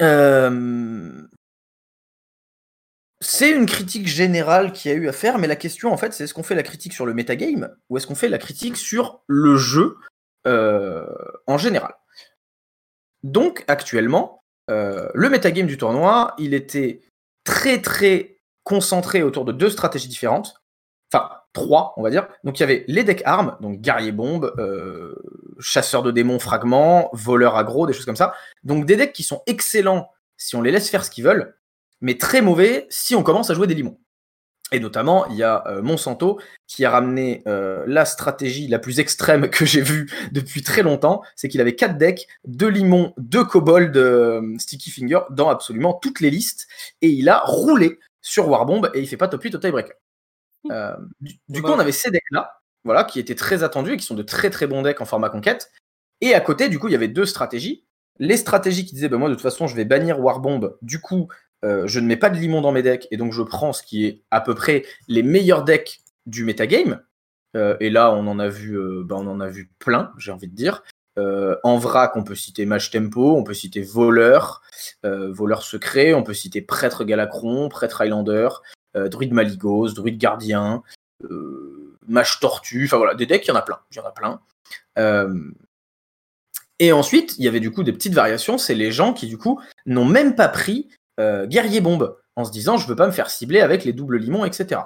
Euh, C'est une critique générale qui a eu à faire, mais la question en fait, c'est est-ce qu'on fait la critique sur le metagame ou est-ce qu'on fait la critique sur le jeu euh, en général? Donc actuellement, euh, le metagame du tournoi, il était très très concentré autour de deux stratégies différentes. Enfin, trois, on va dire. Donc il y avait les decks armes, donc guerrier bombe, euh, chasseur de démons fragments, voleur aggro, des choses comme ça. Donc des decks qui sont excellents si on les laisse faire ce qu'ils veulent, mais très mauvais si on commence à jouer des limons. Et notamment, il y a euh, Monsanto qui a ramené euh, la stratégie la plus extrême que j'ai vue *laughs* depuis très longtemps, c'est qu'il avait quatre decks, deux limons, deux kobolds Sticky Finger dans absolument toutes les listes, et il a roulé sur Warbomb et il fait pas top 8 au tiebreaker. Euh, du, du coup, on avait ces decks-là, voilà, qui étaient très attendus et qui sont de très très bons decks en format conquête. Et à côté, du coup, il y avait deux stratégies. Les stratégies qui disaient, bah, moi, de toute façon, je vais bannir Warbomb. Du coup, euh, je ne mets pas de limon dans mes decks et donc je prends ce qui est à peu près les meilleurs decks du metagame. Euh, et là, on en a vu, bah, on en a vu plein, j'ai envie de dire. Euh, en vrac, on peut citer Mage Tempo, on peut citer Voleur, euh, Voleur Secret, on peut citer Prêtre Galacron, Prêtre Highlander, euh, Druide Maligos, Druide Gardien, Mage Tortue, enfin voilà, des decks, il y en a plein, en a et ensuite, il y avait du coup des petites variations, c'est les gens qui du coup n'ont même pas pris Guerrier Bombe en se disant je veux pas me faire cibler avec les doubles limons, etc.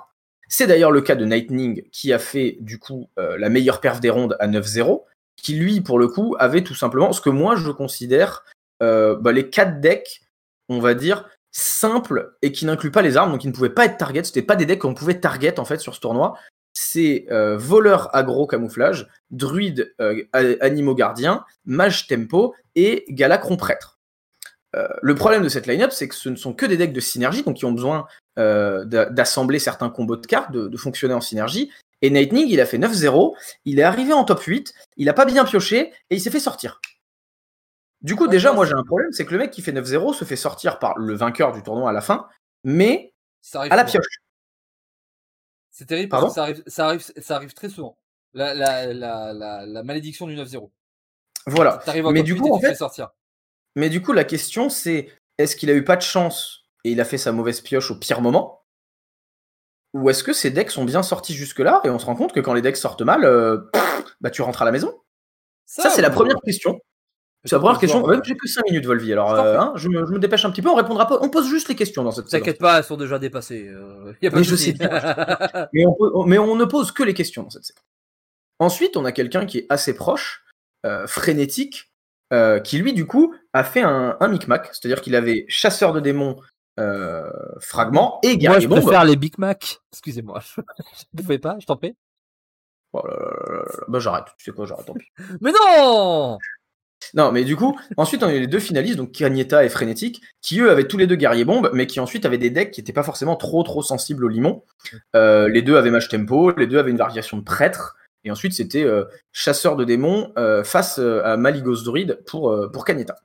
C'est d'ailleurs le cas de Nightning qui a fait du coup la meilleure perf des rondes à 9-0, qui lui pour le coup avait tout simplement ce que moi je considère euh, bah, les quatre decks, on va dire, simples et qui n'incluent pas les armes, donc qui ne pouvaient pas être target. C'était pas des decks qu'on pouvait target en fait sur ce tournoi. C'est euh, voleur aggro camouflage, druide euh, animaux gardien, mage tempo et galacron prêtre. Le problème de cette line-up, c'est que ce ne sont que des decks de synergie, donc qui ont besoin d'a- d'assembler certains combos de cartes, de fonctionner en synergie. Et Nightning, il a fait 9-0, il est arrivé en top 8, il a pas bien pioché et il s'est fait sortir. Du coup, Ouais, déjà, moi j'ai un problème, c'est que le mec qui fait 9-0 se fait sortir par le vainqueur du tournoi à la fin, mais Ça à la souvent. pioche. C'est terrible parce que ça arrive, ça arrive, ça arrive très souvent. La, la, la, la, la malédiction du 9-0. Voilà. Mais du 8 coup, en fait, sortir. Mais du coup, la question, c'est est-ce qu'il a eu pas de chance et il a fait sa mauvaise pioche au pire moment? Ou est-ce que ces decks sont bien sortis jusque-là et on se rend compte que quand les decks sortent mal, euh, pff, bah tu rentres à la maison? Ça, c'est la première question. C'est la première que question. Ouais, J'ai que 5 minutes, Volvi. Alors, euh, hein, je, me, je me dépêche un petit peu. On répondra pas. On pose juste les questions dans cette. T'inquiète pas, elles sont déjà dépassées. euh, y a pas Mais de je sais *laughs* Mais on, pose- mais on ne pose que les questions dans cette séquence. Ensuite, on a quelqu'un qui est assez proche, euh, frénétique, qui lui, du coup, a fait un, un micmac. C'est-à-dire qu'il avait chasseur de démons, euh, fragment et Moi, guerrier je bombe. préfère les Big Mac. Excusez-moi. Vous *laughs* pouvez pas, je t'en prie. Oh là là là. Bah, j'arrête. Tu sais quoi, j'arrête. Tant pis. *laughs* Mais non Non, mais du coup, ensuite, on a eu les deux finalistes, donc Cagnetta et Frénétique, qui eux avaient tous les deux guerrier bombe, mais qui ensuite avaient des decks qui n'étaient pas forcément trop trop sensibles au limon. Euh, les deux avaient mage tempo, les deux avaient une variation de prêtre, et ensuite c'était euh, chasseur de démons euh, face à Maligos Druid pour, pour Cagnetta.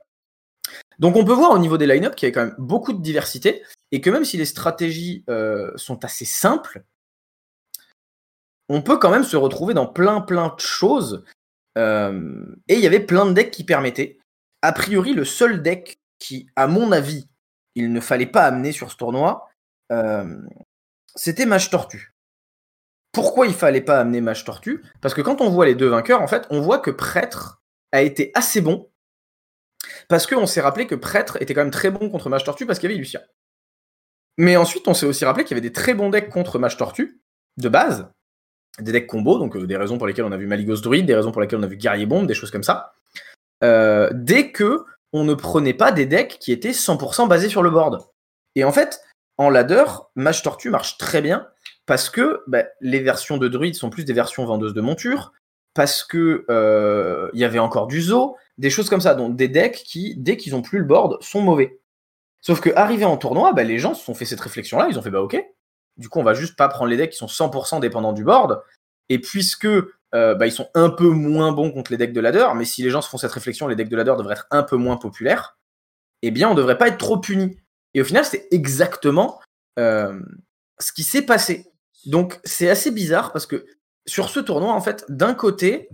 Donc on peut voir au niveau des line-up qu'il y a quand même beaucoup de diversité, et que même si les stratégies euh, sont assez simples, on peut quand même se retrouver dans plein plein de choses euh, et il y avait plein de decks qui permettaient. A priori, le seul deck qui, à mon avis, il ne fallait pas amener sur ce tournoi, euh, c'était Mage Tortue. Pourquoi il fallait pas amener Mage Tortue? Parce que quand on voit les deux vainqueurs, en fait, on voit que Prêtre a été assez bon. Parce qu'on s'est rappelé que Prêtre était quand même très bon contre Mage Tortue parce qu'il y avait Lucien. Mais ensuite, on s'est aussi rappelé qu'il y avait des très bons decks contre Mage Tortue, de base, des decks combo, donc euh, des raisons pour lesquelles on a vu Maligos Druid, des raisons pour lesquelles on a vu Guerrier Bombe, des choses comme ça. Euh, dès que on ne prenait pas des decks qui étaient 100% basés sur le board. Et en fait, en ladder, Mage Tortue marche très bien parce que bah, les versions de druide sont plus des versions vendeuses de montures, parce que euh, il y avait encore du zoo, des choses comme ça, donc des decks qui, dès qu'ils ont plus le board, sont mauvais. Sauf que en tournoi, bah, les gens se sont fait cette réflexion-là, ils ont fait bah ok, du coup on va juste pas prendre les decks qui sont 100% dépendants du board, et puisque euh, bah, ils sont un peu moins bons contre les decks de ladder, mais si les gens se font cette réflexion, les decks de ladder devraient être un peu moins populaires, eh bien on devrait pas être trop puni. Et au final, c'est exactement euh, ce qui s'est passé. Donc c'est assez bizarre parce que sur ce tournoi, en fait, d'un côté,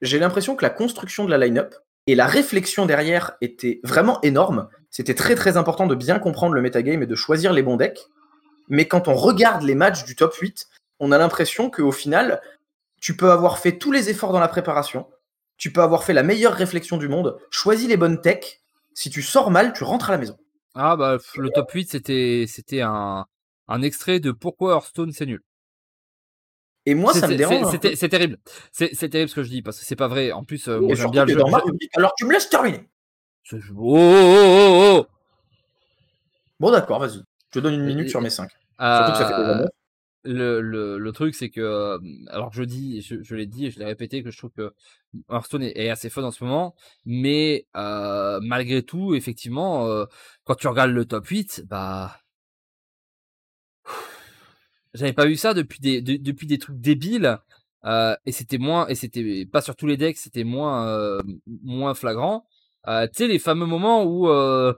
j'ai l'impression que la construction de la line-up et la réflexion derrière était vraiment énorme. C'était très très important de bien comprendre le metagame et de choisir les bons decks. Mais quand on regarde les matchs du top 8, on a l'impression qu'au final, tu peux avoir fait tous les efforts dans la préparation, tu peux avoir fait la meilleure réflexion du monde, choisi les bonnes techs. Si tu sors mal, tu rentres à la maison. Ah bah le top 8 c'était c'était un, un extrait de pourquoi Hearthstone c'est nul. Et moi, ça me dérange. C'est terrible. C'est terrible ce que je dis parce que c'est pas vrai. En plus, euh, moi j'aime bien le jeu. Alors tu me laisses terminer. Oh, oh, oh, oh, Bon, d'accord, vas-y. Je te donne une minute sur mes 5. Surtout que ça fait euh, le, le, le, truc, c'est que, euh, alors je dis, je, je l'ai dit et je l'ai répété, que je trouve que Hearthstone est, assez fun en ce moment, mais euh, malgré tout, effectivement, euh, quand tu regardes le top 8, bah, j'avais pas vu ça depuis des, depuis des trucs débiles. Euh, et c'était moins, et c'était pas sur tous les decks, c'était moins, euh, moins flagrant. Euh, tu sais, les fameux moments où euh,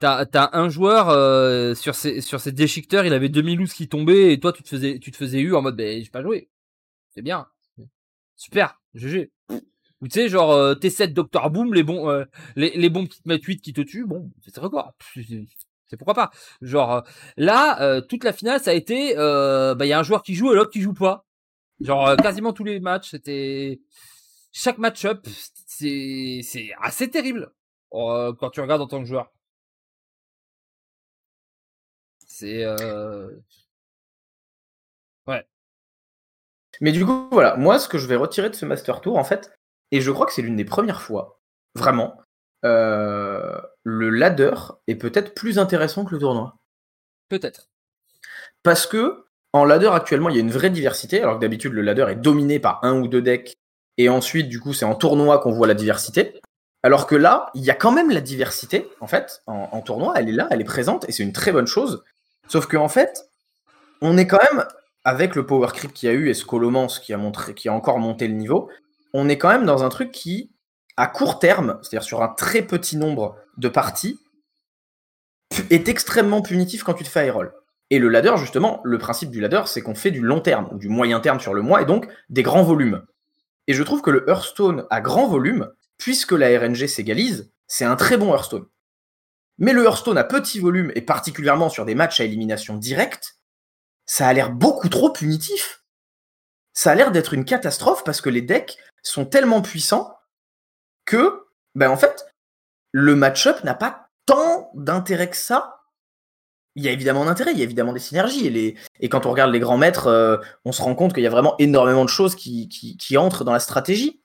t'as as un joueur euh, sur ses sur ses déchiqueteurs, il avait 2000 loose qui tombaient et toi tu te faisais tu te faisais eu en mode ben j'ai pas joué. C'est bien. Super, GG. Ou tu sais genre euh, T7 Doctor Boom, les bons les, les bons qui te mettent 8 qui te tuent, bon, c'est record. C'est pourquoi pas. Genre là toute la finale ça a été bah il y a un joueur qui joue et l'autre qui joue pas. Genre quasiment tous les matchs, c'était chaque match-up, c'est assez terrible quand tu regardes en tant que joueur. C'est. Euh... Ouais. Mais du coup, voilà, moi, ce que je vais retirer de ce Master Tour, en fait, et je crois que c'est l'une des premières fois, vraiment, euh, le ladder est peut-être plus intéressant que le tournoi. Peut-être. Parce que en ladder actuellement, il y a une vraie diversité, alors que d'habitude le ladder est dominé par un ou deux decks, et ensuite du coup c'est en tournoi qu'on voit la diversité. Alors que là, il y a quand même la diversité, en fait, en, en tournoi, elle est là, elle est présente, et c'est une très bonne chose. Sauf qu'en en fait, on est quand même, avec le power creep qu'il y a eu et ce Colomance qui a, montré, qui a encore monté le niveau, on est quand même dans un truc qui, à court terme, c'est-à-dire sur un très petit nombre de parties, est extrêmement punitif quand tu te fais high. Et le ladder, justement, le principe du ladder, c'est qu'on fait du long terme ou du moyen terme sur le mois et donc des grands volumes. Et je trouve que le Hearthstone à grand volume, puisque la RNG s'égalise, c'est un très bon Hearthstone. Mais le Hearthstone à petit volume, et particulièrement sur des matchs à élimination directe, ça a l'air beaucoup trop punitif. Ça a l'air d'être une catastrophe parce que les decks sont tellement puissants que, ben en fait, le match-up n'a pas tant d'intérêt que ça. Il y a évidemment un intérêt, il y a évidemment des synergies. Et, quand on regarde les grands maîtres, euh, on se rend compte qu'il y a vraiment énormément de choses qui entrent dans la stratégie.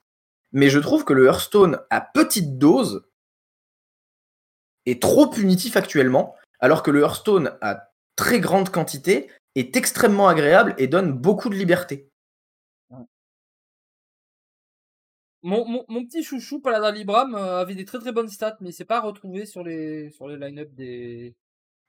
Mais je trouve que le Hearthstone à petite dose est trop punitif actuellement, alors que le Hearthstone à très grande quantité est extrêmement agréable et donne beaucoup de liberté. Mon, mon, mon petit chouchou Paladin Libram euh, avait des très très bonnes stats, mais il s'est pas retrouvé sur les, sur les line-up des.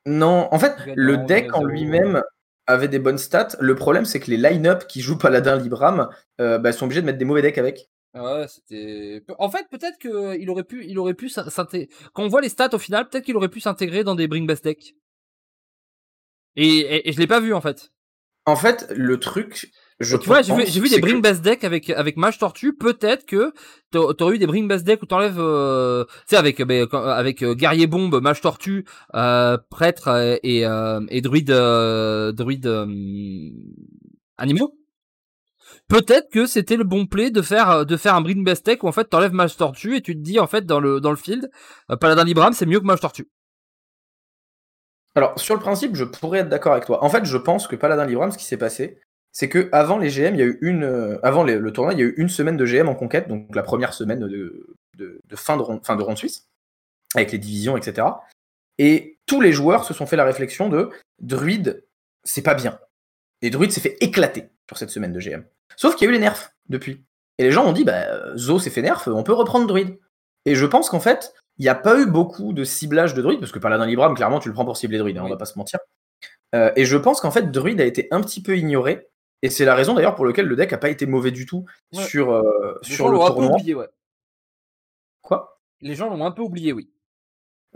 Non, en fait, le deck en lui-même avait des bonnes stats. Le problème, c'est que les line-up qui jouent Paladin Libram euh, bah, sont obligés de mettre des mauvais decks avec. Ouais, c'était. En fait, peut-être que il aurait pu, il aurait pu s'intégrer. Quand on voit les stats au final, peut-être qu'il aurait pu s'intégrer dans des Bring Best Deck. Et, et, je l'ai pas vu en fait. En fait, le truc. Je tu vois, j'ai vu, vu des Bring Best Deck avec avec Mage Tortue. Peut-être que t'aurais eu des Bring Best Deck où t'enlèves, euh, tu sais, avec avec euh, Guerrier Bombe, Mage Tortue, euh, Prêtre et et Druide Druide animaux peut-être que c'était le bon play de faire de faire un Bring Best Tech où en fait t'enlèves Mage Tortue et tu te dis en fait dans le dans le field Paladin Libram c'est mieux que Mage Tortue. Alors sur le principe je pourrais être d'accord avec toi. En fait je pense que Paladin Libram ce qui s'est passé c'est que avant les GM il y a eu une euh, avant le tournoi il y a eu une semaine de GM en conquête donc la première semaine de, de, fin de ronde fin de ronde suisse avec les divisions etc. Et tous les joueurs se sont fait la réflexion de druide c'est pas bien. Et druide s'est fait éclater sur cette semaine de GM. Sauf qu'il y a eu les nerfs depuis. Et les gens ont dit, bah, Zo s'est fait nerf, on peut reprendre druide. Et je pense qu'en fait, il n'y a pas eu beaucoup de ciblage de druide, parce que Paladin Libram, clairement, tu le prends pour cibler druide, hein, on va pas se mentir. Euh, et je pense qu'en fait, druide a été un petit peu ignoré. Et c'est la raison d'ailleurs pour laquelle le deck a pas été mauvais du tout sur, euh, sur le tournoi. Oublié, ouais. Quoi? Les gens l'ont un peu oublié, oui.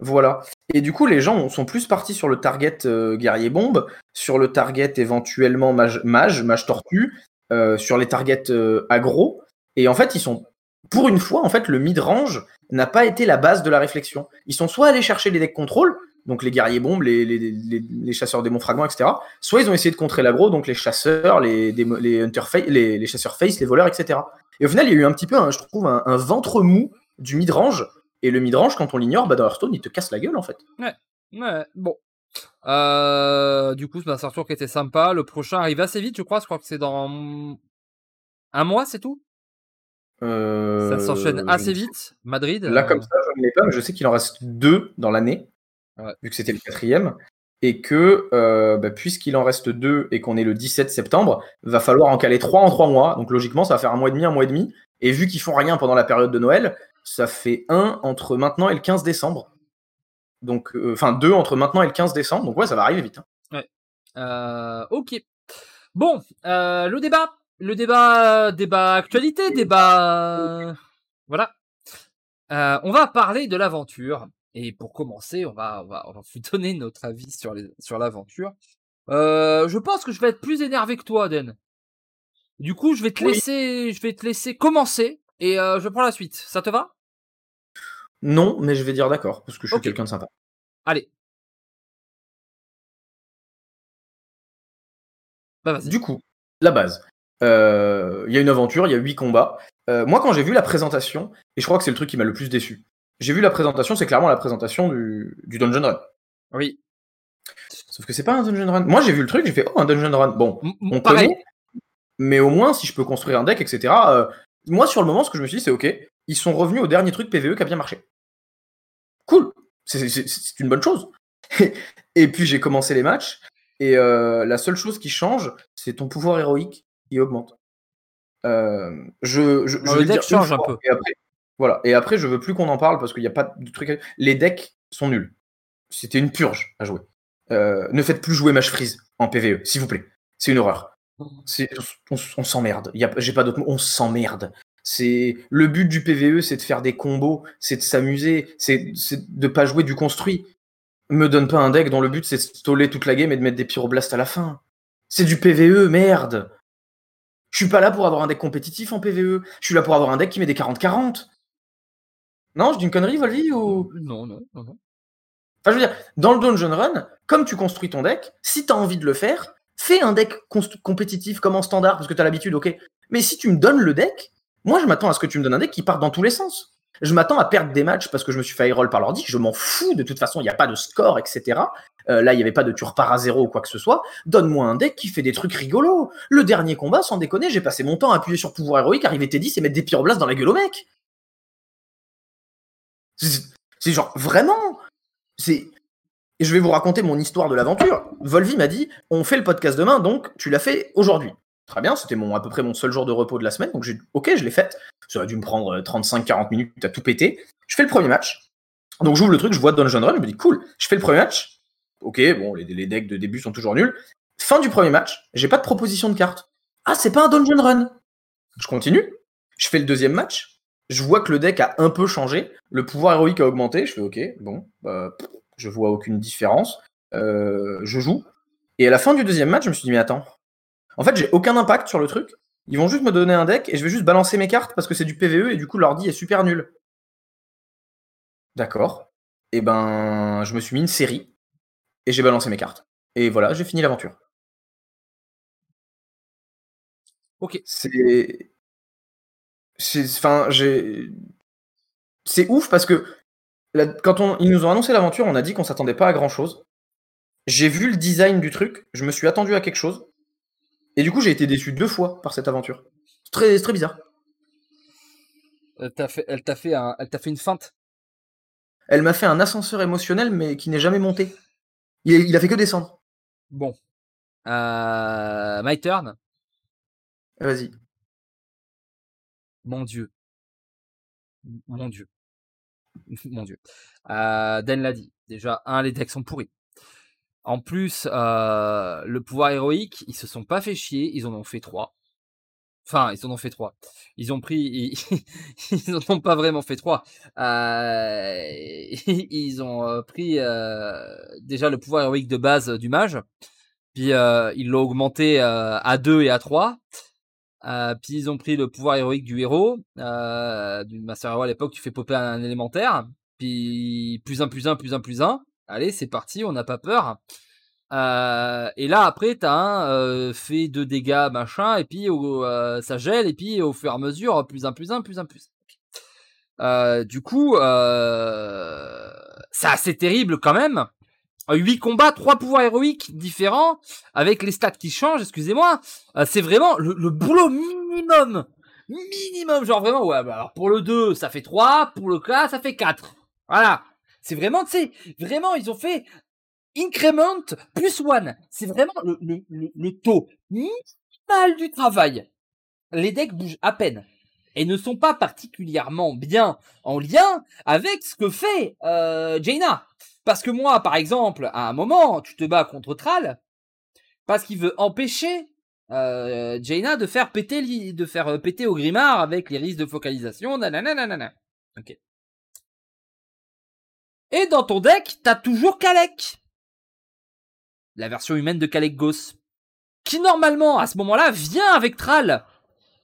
Voilà. Et du coup, les gens sont plus partis sur le target euh, guerrier bombe, sur le target éventuellement mage, mage, mage tortue, euh, sur les targets euh, aggro. Et en fait, ils sont, pour une fois, en fait, le mid-range n'a pas été la base de la réflexion. Ils sont soit allés chercher les decks contrôle, donc les guerriers bombes, les, les, les, les chasseurs démons fragments, etc. Soit ils ont essayé de contrer l'aggro, donc les chasseurs, les, les, hunter les, les chasseurs face, les voleurs, etc. Et au final, il y a eu un petit peu, je trouve, un, un ventre mou du mid-range et le midrange, quand on l'ignore, bah dans Hearthstone, il te casse la gueule en fait. Ouais, ouais, bon. Euh, du coup, c'est un tour qui était sympa. Le prochain arrive assez vite, je crois. Je crois que c'est dans un mois, c'est tout? Euh, Ça s'enchaîne assez vite. Madrid. Là, comme ça, je ne l'ai pas, mais je sais qu'il en reste deux dans l'année, vu que c'était le quatrième. Et que, euh, bah, puisqu'il en reste deux et qu'on est le 17 septembre, va falloir en caler trois en trois mois. Donc logiquement, ça va faire un mois et demi, un mois et demi. Et vu qu'ils font rien pendant la période de Noël, ça fait un entre maintenant et le 15 décembre. Donc, euh, enfin, deux entre maintenant et le 15 décembre. Donc, ouais, ça va arriver vite. Hein. Ouais. Euh, ok. Bon, le débat. Le débat, débat actualité, débat. Voilà. on va parler de l'aventure. Et pour commencer, on va, on va, on va vous *laughs* donner notre avis sur les, sur l'aventure. je pense que je vais être plus énervé que toi, Den. Du coup, je vais te laisser, je vais te laisser commencer et je prends la suite. Ça te va? Non, mais je vais dire d'accord, parce que je suis quelqu'un de sympa. Allez. Bah, du coup, la base. Euh, il y a une aventure, il y a huit combats. Euh, moi, quand j'ai vu la présentation, et je crois que c'est le truc qui m'a le plus déçu, j'ai vu la présentation, c'est clairement la présentation du, Dungeon Run. Oui. Sauf que c'est pas un Dungeon Run. Moi, j'ai vu le truc, j'ai fait, oh, un Dungeon Run. Bon, on connaît, mais au moins, si je peux construire un deck, etc. Euh, moi, sur le moment, ce que je me suis dit, c'est ok, ils sont revenus au dernier truc PVE qui a bien marché. Cool, c'est une bonne chose. *laughs* et puis j'ai commencé les matchs, et euh, la seule chose qui change, c'est ton pouvoir héroïque qui augmente. Euh, je, je, le deck change un peu. Et après, voilà. Et après, je veux plus qu'on en parle parce qu'il n'y a pas de truc. Les decks sont nuls. C'était une purge à jouer. Euh, ne faites plus jouer Mage Freeze en PVE, s'il vous plaît. C'est une horreur. On, on s'emmerde. J'ai pas d'autre mot. On s'emmerde. C'est le but du PVE, c'est de faire des combos, c'est de s'amuser, c'est de pas jouer du construit. Me donne pas un deck dont le but c'est de stoller toute la game et de mettre des pyroblastes à la fin. C'est du PVE, merde. Je suis pas là pour avoir un deck compétitif en PVE. Je suis là pour avoir un deck qui met des 40-40. Non, je dis une connerie, Volvi ou? Non, non, non, non. Enfin, je veux dire, dans le Dungeon Run, comme tu construis ton deck, si tu as envie de le faire, fais un deck compétitif comme en standard parce que tu as l'habitude, ok. Mais si tu me donnes le deck, moi, je m'attends à ce que tu me donnes un deck qui parte dans tous les sens. Je m'attends à perdre des matchs parce que je me suis fait roll par l'ordi. Je m'en fous. De toute façon, il n'y a pas de score, etc. Euh, là, il n'y avait pas de tu repars à zéro ou quoi que ce soit. Donne-moi un deck qui fait des trucs rigolos. Le dernier combat, sans déconner, j'ai passé mon temps à appuyer sur pouvoir héroïque, arriver T10 et mettre des pyroblastes dans la gueule au mec. C'est genre, vraiment C'est. Je vais vous raconter mon histoire de l'aventure. Volvi m'a dit on fait le podcast demain, donc tu l'as fait aujourd'hui. Très bien, c'était mon, à peu près mon seul jour de repos de la semaine, donc j'ai ok, je l'ai faite. Ça a dû me prendre 35-40 euh, minutes à tout péter. Je fais le premier match. Donc j'ouvre le truc, je vois Dungeon Run, je me dis cool, je fais le premier match. Ok, bon, les, les decks de début sont toujours nuls. Fin du premier match, j'ai pas de proposition de carte. Ah, c'est pas un Dungeon Run. Je continue. Je fais le deuxième match. Je vois que le deck a un peu changé. Le pouvoir héroïque a augmenté. Je fais ok, bon, bah, je vois aucune différence. Euh, je joue. Et à la fin du deuxième match, je me suis dit, mais attends, en fait, j'ai aucun impact sur le truc. Ils vont juste me donner un deck et je vais juste balancer mes cartes parce que c'est du PVE et du coup l'ordi est super nul. D'accord. Et eh ben, je me suis mis une série et j'ai balancé mes cartes. Et voilà, j'ai fini l'aventure. Ok. C'est. Enfin, j'ai. C'est ouf parce que quand on... ils nous ont annoncé l'aventure, on a dit qu'on s'attendait pas à grand chose. J'ai vu le design du truc, je me suis attendu à quelque chose. Et du coup, j'ai été déçu deux fois par cette aventure. C'est très, très bizarre. Elle t'a fait, elle t'a fait, un, elle t'a fait une feinte? Elle m'a fait un ascenseur émotionnel, mais qui n'est jamais monté. Il, a fait que descendre. Bon. Euh, my turn. Vas-y. Mon Dieu. Mon Dieu. *laughs* Mon Dieu. Euh, Dan l'a dit. Déjà, un, les decks sont pourris. En plus, euh, le pouvoir héroïque, ils se sont pas fait chier, ils en ont fait trois. Enfin, ils en ont fait trois. Ils ont pris, ils, *laughs* ils ont pas vraiment fait trois. Euh, *laughs* ils ont euh, pris déjà le pouvoir héroïque de base du mage, puis ils l'ont augmenté à deux et à trois. Euh, puis ils ont pris le pouvoir héroïque du héros, euh, du Master Hero à l'époque, tu fais popper un, élémentaire, puis plus un, plus un, plus un, plus un. Allez, c'est parti, on n'a pas peur. Euh, et là après t'as un fait de dégâts machin et puis ça gèle et puis au fur et à mesure plus un plus un plus un plus un. du coup c'est assez terrible quand même. 8 combats, 3 pouvoirs héroïques différents avec les stats qui changent, excusez-moi. c'est vraiment le, boulot minimum. Minimum, genre vraiment ouais, bah alors pour le 2, ça fait 3, pour le 4, ça fait 4. Voilà. C'est vraiment, tu sais, vraiment, ils ont fait increment plus one. C'est vraiment le, le, le, le, taux minimal du travail. Les decks bougent à peine et ne sont pas particulièrement bien en lien avec ce que fait euh, Jaina. Parce que moi, par exemple, à un moment, tu te bats contre Thrall parce qu'il veut empêcher euh, Jaina de faire péter de faire euh, péter au Grimard avec les risques de focalisation. Nanana, ok. Et dans ton deck, t'as toujours Kalek la version humaine de Kalek Ghost, qui normalement à ce moment-là vient avec Thrall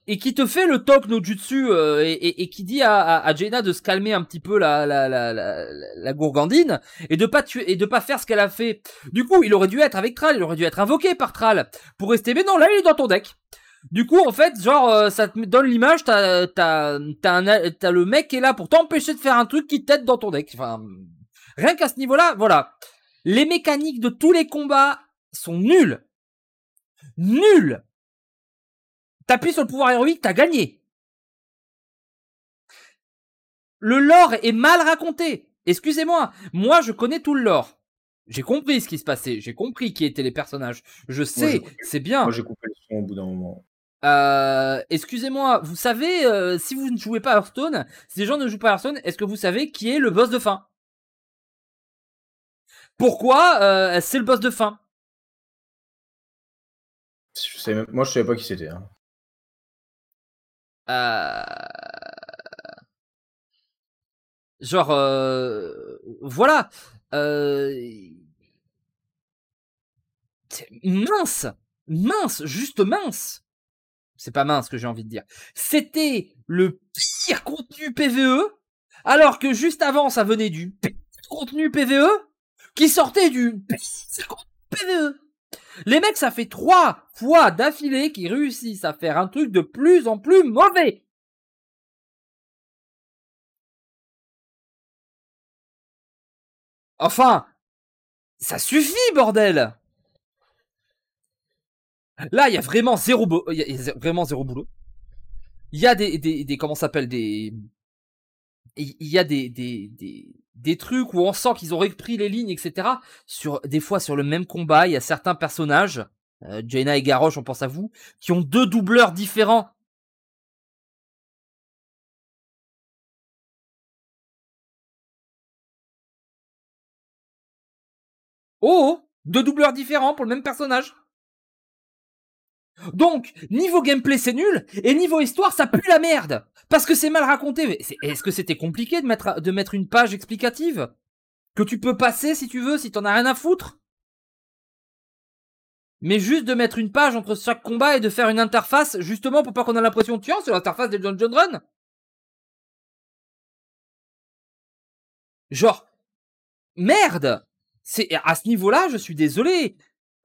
et qui te fait le talk no jutsu euh, et, qui dit à, à, Jaina de se calmer un petit peu la, la, la, la, la gourgandine et de pas tuer et de pas faire ce qu'elle a fait. Du coup, il aurait dû être avec Thrall, il aurait dû être invoqué par Thrall pour rester. Mais non, là il est dans ton deck. Du coup, en fait, genre, euh, ça te donne l'image, t'as, t'as, t'as, t'as le mec qui est là pour t'empêcher de faire un truc qui t'aide dans ton deck. Enfin, rien qu'à ce niveau-là, voilà. Les mécaniques de tous les combats sont nulles. Nulles. T'appuies sur le pouvoir héroïque, t'as gagné. Le lore est mal raconté. Excusez-moi, moi je connais tout le lore. J'ai compris ce qui se passait, j'ai compris qui étaient les personnages. Je sais, c'est bien. Moi j'ai coupé le son au bout d'un moment. Euh, excusez-moi, vous savez, euh, si vous ne jouez pas Hearthstone, si les gens ne jouent pas Hearthstone, est-ce que vous savez qui est le boss de fin? Pourquoi euh, c'est le boss de fin? Je sais même... Moi, je savais pas qui c'était. Hein. Euh... Genre, euh... voilà. Euh... Mince, mince, juste mince. C'est pas mince que j'ai envie de dire. C'était le pire contenu PVE, alors que juste avant, ça venait du contenu PVE qui sortait du PVE. Les mecs, ça fait trois fois d'affilée qu'ils réussissent à faire un truc de plus en plus mauvais. Enfin, ça suffit, bordel. Là, il y a vraiment zéro, y a vraiment zéro boulot. Il y a des, des, des comment s'appelle des, il y a des, des, des, des trucs où on sent qu'ils ont repris les lignes, etc. Sur des fois sur le même combat, il y a certains personnages, euh, Jaina et Garrosh, on pense à vous, qui ont deux doubleurs différents. Oh, deux doubleurs différents pour le même personnage. Donc, niveau gameplay, c'est nul, et niveau histoire, ça pue la merde. Parce que c'est mal raconté. Est-ce que c'était compliqué de mettre, une page explicative? Que tu peux passer si tu veux, si t'en as rien à foutre? Mais juste de mettre une page entre chaque combat et de faire une interface, justement pour pas qu'on ait l'impression tiens, c'est l'interface des Dungeon Run? Genre, merde C'est à ce niveau-là, je suis désolé.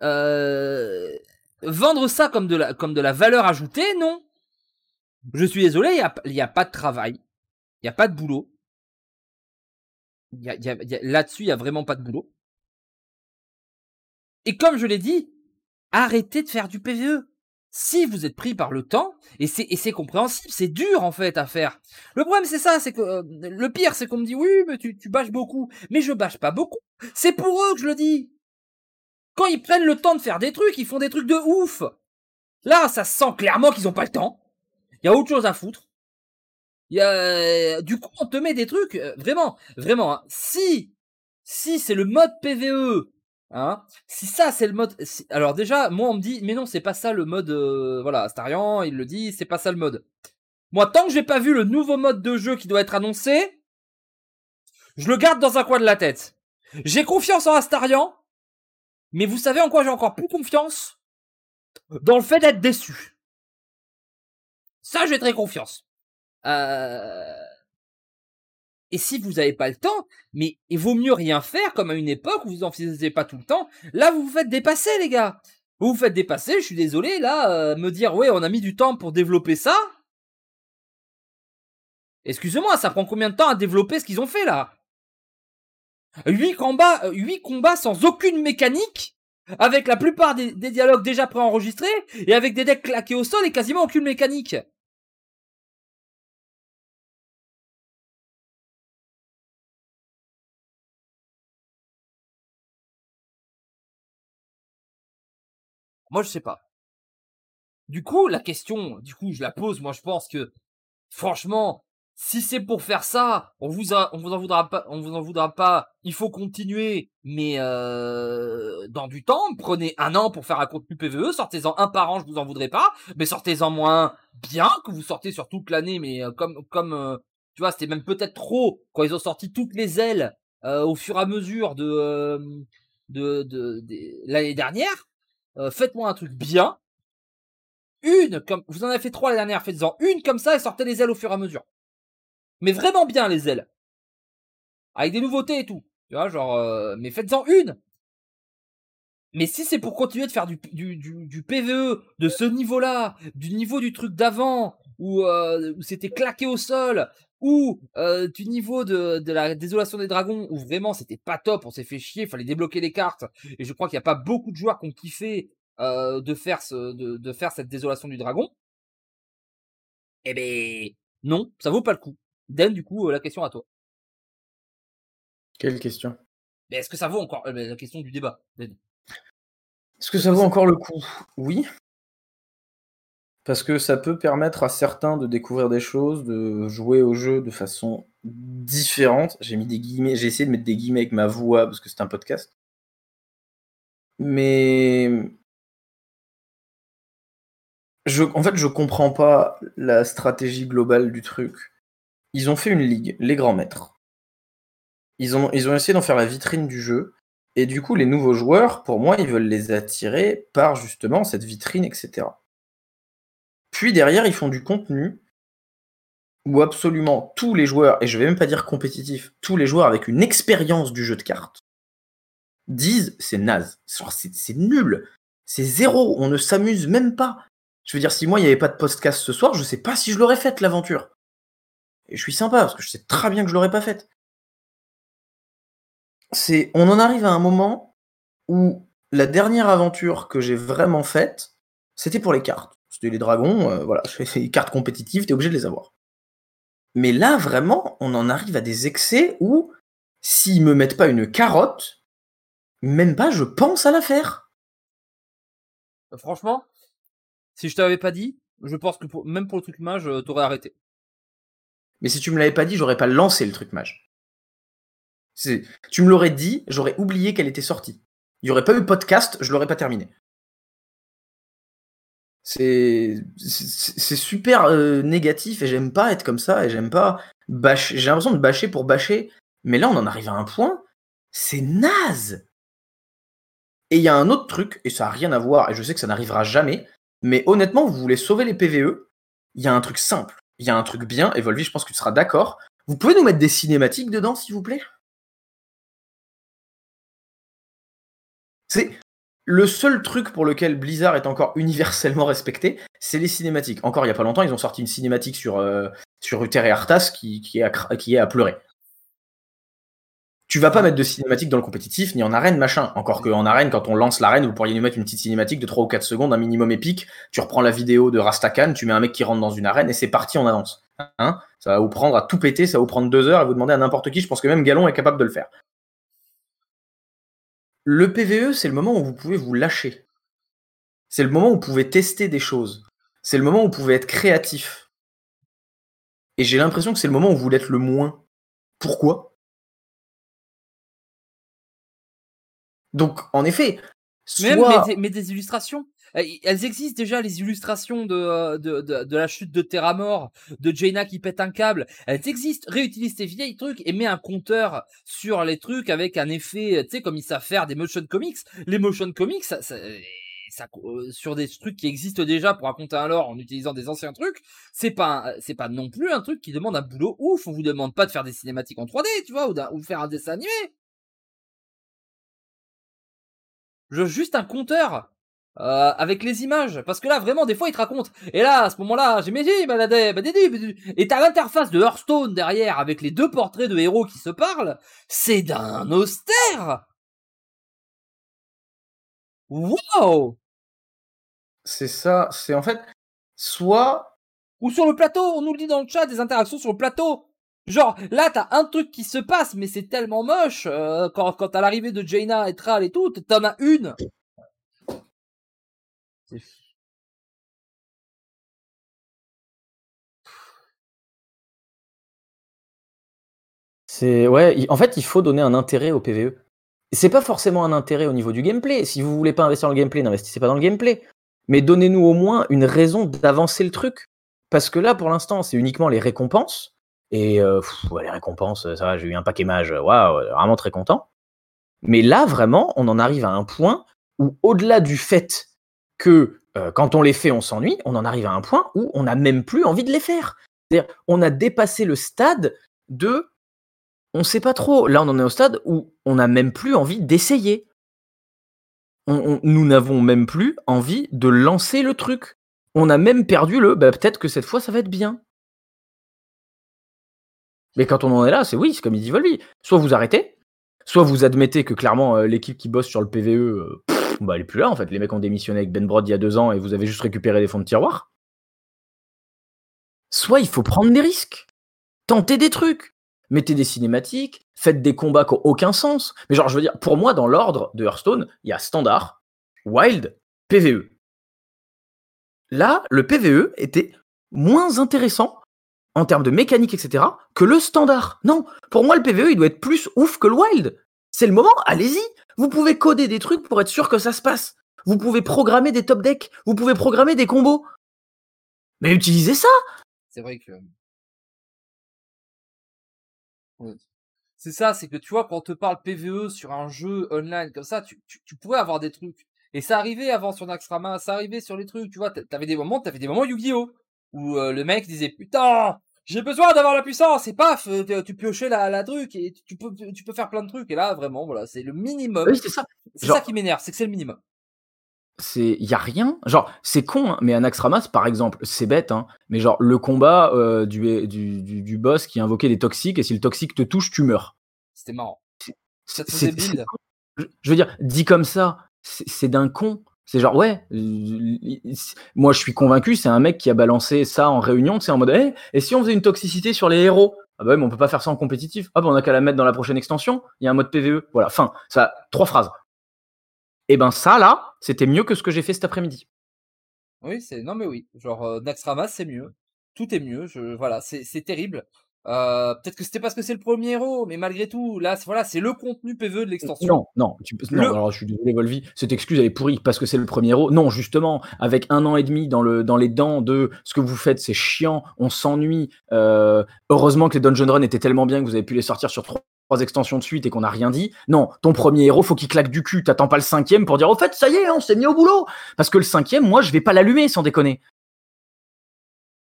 Euh, vendre ça comme de la valeur ajoutée, non. Je suis désolé, il y a, pas de travail, il y a pas de boulot. Là-dessus, il y a vraiment pas de boulot. Et comme je l'ai dit, arrêtez de faire du PVE. Si vous êtes pris par le temps, et c'est, et c'est compréhensible, c'est dur en fait à faire. Le problème c'est ça, c'est que euh, le pire c'est qu'on me dit oui mais tu, tu bâches beaucoup, mais je bâche pas beaucoup. C'est pour eux que je le dis. Quand ils prennent le temps de faire des trucs, ils font des trucs de ouf. Là, ça sent clairement qu'ils ont pas le temps. Il y a autre chose à foutre. Y a, du coup, on te met des trucs, euh, vraiment, vraiment, hein. si, si c'est le mode PVE Hein si ça c'est le mode, alors déjà moi on me dit mais non c'est pas ça le mode, euh, voilà Astarian il le dit c'est pas ça le mode. Moi tant que j'ai pas vu le nouveau mode de jeu qui doit être annoncé, je le garde dans un coin de la tête. J'ai confiance en Astarian, mais vous savez en quoi j'ai encore plus confiance? Dans le fait d'être déçu. Ça j'ai très confiance. Euh... Et si vous n'avez pas le temps, mais il vaut mieux rien faire comme à une époque où vous en faisiez pas tout le temps. Là, vous vous faites dépasser, les gars. Vous vous faites dépasser, je suis désolé, là, euh, me dire, ouais, on a mis du temps pour développer ça. Excusez-moi, ça prend combien de temps à développer ce qu'ils ont fait, là? 8 combats, 8 euh, combats sans aucune mécanique, avec la plupart des, des dialogues déjà préenregistrés, et avec des decks claqués au sol et quasiment aucune mécanique. Moi, je sais pas. Du coup, la question, du coup, je la pose. Moi, je pense que, franchement, si c'est pour faire ça, on vous a, on vous en voudra pas, on vous en voudra pas. Il faut continuer, mais euh, dans du temps. Prenez un an pour faire un contenu PVE. Sortez-en un par an, je vous en voudrais pas. Mais sortez-en moins bien que vous sortez sur toute l'année. Mais euh, comme, comme, euh, tu vois, c'était même peut-être trop quand ils ont sorti toutes les ailes au fur et à mesure de, de, de, de l'année dernière. Euh, faites-moi un truc bien. Une, comme vous en avez fait trois la dernière, faites-en une comme ça et sortez les ailes au fur et à mesure. Mais vraiment bien les ailes. Avec des nouveautés et tout. Tu vois, genre, euh, mais faites-en une. Mais si c'est pour continuer de faire du, du, du, PVE de ce niveau-là, du niveau du truc d'avant, où, euh, c'était claqué au sol, ou euh, du niveau de, la désolation des dragons où vraiment c'était pas top, on s'est fait chier, fallait débloquer les cartes et je crois qu'il n'y a pas beaucoup de joueurs qui ont kiffé de faire de, de, faire cette désolation du dragon. Eh ben non, ça vaut pas le coup. Dan, du coup, euh, la question à toi. Quelle question? Mais Est-ce que ça vaut encore euh, la question du débat? Est-ce que ça vaut encore le coup? Oui, parce que ça peut permettre à certains de découvrir des choses, de jouer au jeu de façon différente. J'ai mis des guillemets, j'ai essayé de mettre des guillemets avec ma voix parce que c'est un podcast. Mais je, en fait, je comprends pas la stratégie globale du truc. Ils ont fait une ligue, les grands maîtres. Ils ont, essayé d'en faire la vitrine du jeu. Et du coup, les nouveaux joueurs, pour moi, ils veulent les attirer par justement cette vitrine, etc. Puis derrière, ils font du contenu où absolument tous les joueurs, et je vais même pas dire compétitifs, tous les joueurs avec une expérience du jeu de cartes disent c'est naze, c'est nul, c'est zéro, on ne s'amuse même pas. Je veux dire, si moi il n'y avait pas de podcast ce soir, je sais pas si je l'aurais faite l'aventure. Et je suis sympa parce que je sais très bien que je l'aurais pas faite. C'est, on en arrive à un moment où la dernière aventure que j'ai vraiment faite, c'était pour les cartes. C'était les dragons, euh, voilà, *laughs* fais des cartes compétitives, t'es obligé de les avoir. Mais là, vraiment, on en arrive à des excès où, s'ils me mettent pas une carotte, même pas je pense à la faire. Euh, franchement, si je t'avais pas dit, je pense que même pour le truc mage, euh, t'aurais arrêté. Mais si tu me l'avais pas dit, j'aurais pas lancé le truc mage. Tu me l'aurais dit, j'aurais oublié qu'elle était sortie. Il y aurait pas eu podcast, je l'aurais pas terminé. C'est super euh, négatif et j'aime pas être comme ça et j'aime pas bâcher. J'ai l'impression de bâcher pour bâcher, mais là on en arrive à un point, c'est naze. Et il y a un autre truc, et ça a rien à voir, et je sais que ça n'arrivera jamais, mais honnêtement, vous voulez sauver les PVE, il y a un truc simple, il y a un truc bien, et je pense que tu seras d'accord. Vous pouvez nous mettre des cinématiques dedans, s'il vous plaît? C'est le seul truc pour lequel Blizzard est encore universellement respecté, c'est les cinématiques. Encore il y a pas longtemps, ils ont sorti une cinématique sur, euh, sur Uther et Arthas qui est à pleurer. Tu vas pas mettre de cinématique dans le compétitif ni en arène, machin. Encore qu'en arène, quand on lance l'arène, vous pourriez nous mettre une petite cinématique de 3 ou 4 secondes, un minimum épique. Tu reprends la vidéo de Rastakan, tu mets un mec qui rentre dans une arène et c'est parti, on avance. Hein? Ça va vous prendre à tout péter, ça va vous prendre deux heures et vous demander à n'importe qui. Je pense que même Galon est capable de le faire. Le PVE, c'est le moment où vous pouvez vous lâcher. C'est le moment où vous pouvez tester des choses. C'est le moment où vous pouvez être créatif. Et j'ai l'impression que c'est le moment où vous l'êtes le moins. Pourquoi? Donc, en effet, Même, mais, des, illustrations. Elles existent déjà, les illustrations de, de, de, la chute de Terra Mort, de Jaina qui pète un câble. Elles existent. Réutilise tes vieilles trucs et mets un compteur sur les trucs avec un effet, tu sais, comme ils savent faire des motion comics. Les motion comics, ça, ça, ça, euh, sur des trucs qui existent déjà pour raconter un lore en utilisant des anciens trucs, c'est pas c'est pas non plus un truc qui demande un boulot ouf. On vous demande pas de faire des cinématiques en 3D, tu vois, ou, ou faire un dessin animé. Je, juste un compteur euh, avec les images, parce que là vraiment des fois il te raconte. Et là à ce moment-là, j'ai mes et t'as l'interface de Hearthstone derrière avec les deux portraits de héros qui se parlent. C'est d'un austère. Wow c'est ça, c'est en fait soit. Ou sur le plateau, on nous le dit dans le chat, des interactions sur le plateau. Genre, là, t'as un truc qui se passe, mais c'est tellement moche. Euh, quand, quand à l'arrivée de Jaina et Tral et tout, t'en as une. C'est ouais, en fait, il faut donner un intérêt au PVE. C'est pas forcément un intérêt au niveau du gameplay. Si vous voulez pas investir dans le gameplay, n'investissez pas dans le gameplay mais donnez-nous au moins une raison d'avancer le truc. Parce que là, pour l'instant, c'est uniquement les récompenses. Et euh, les récompenses, ça va, j'ai eu un paquet mage, waouh, vraiment très content. Mais là, vraiment, on en arrive à un point où, au-delà du fait que euh, quand on les fait, on s'ennuie, on en arrive à un point où on n'a même plus envie de les faire. C'est-à-dire, on a dépassé le stade de on sait pas trop. Là, on en est au stade où on n'a même plus envie d'essayer nous n'avons même plus envie de lancer le truc. On a même perdu le bah, peut-être que cette fois ça va être bien. Mais quand on en est là, c'est oui, c'est comme il dit Volvi. Soit vous arrêtez, soit vous admettez que clairement euh, l'équipe qui bosse sur le PVE, euh, bah, elle est plus là en fait. Les mecs ont démissionné avec Ben Brod il y a deux ans et vous avez juste récupéré des fonds de tiroir. Soit il faut prendre des risques, tenter des trucs mettez des cinématiques, faites des combats qui n'ont aucun sens. Mais genre, je veux dire, pour moi, dans l'ordre de Hearthstone, il y a standard, wild, PVE. Là, le PVE était moins intéressant en termes de mécanique, etc., que le standard. Non, pour moi, le PVE, il doit être plus ouf que le wild. C'est le moment, allez-y. Vous pouvez coder des trucs pour être sûr que ça se passe. Vous pouvez programmer des top decks. Vous pouvez programmer des combos. Mais utilisez ça. C'est vrai que c'est ça, c'est que tu vois, quand on te parle PVE sur un jeu online comme ça, tu, tu, pourrais avoir des trucs. Et ça arrivait avant sur Naxxramas, ça arrivait sur les trucs, tu vois, t'avais des moments, t'avais des moments Yu-Gi-Oh! Où euh, le mec disait, putain, j'ai besoin d'avoir la puissance, et paf, euh, tu piochais la, la truc, et tu peux, tu peux faire plein de trucs, et là, vraiment, voilà, c'est le minimum. c'est ça. C'est ça qui m'énerve, c'est que c'est le minimum. C'est y a rien. Genre c'est con hein, mais un Ramas par exemple c'est bête hein, mais genre le combat euh, du, du, du, boss qui invoquait des toxiques et si le toxique te touche tu meurs. C'était marrant. C'est je veux dire dit comme ça c'est d'un con c'est genre ouais moi je suis convaincu c'est un mec qui a balancé ça en réunion c'est en mode hey, et si on faisait une toxicité sur les héros? Ah bah ouais, mais on peut pas faire ça en compétitif. Ah bah on a qu'à la mettre dans la prochaine extension. Il y a un mode PVE. Voilà, fin. Ça, trois phrases. Et eh ben ça là, c'était mieux que ce que j'ai fait cet après-midi. Oui, c'est non mais oui, genre euh, c'est mieux, tout est mieux, je voilà, c'est terrible. Euh, peut-être que c'était parce que c'est le premier héros, mais malgré tout, là, voilà, c'est le contenu PVE de l'extension. Non, non, tu, non alors je suis désolé, Volvi, cette excuse elle est pourrie parce que c'est le premier héros. Non, justement, avec un an et demi dans le dans les dents de ce que vous faites, c'est chiant, on s'ennuie. Euh, heureusement que les Dungeon Run étaient tellement bien que vous avez pu les sortir sur trois extensions de suite et qu'on n'a rien dit. Non, ton premier héros, faut qu'il claque du cul. T'attends pas le cinquième pour dire au fait, ça y est, on s'est mis au boulot. Parce que le cinquième, moi, je vais pas l'allumer sans déconner.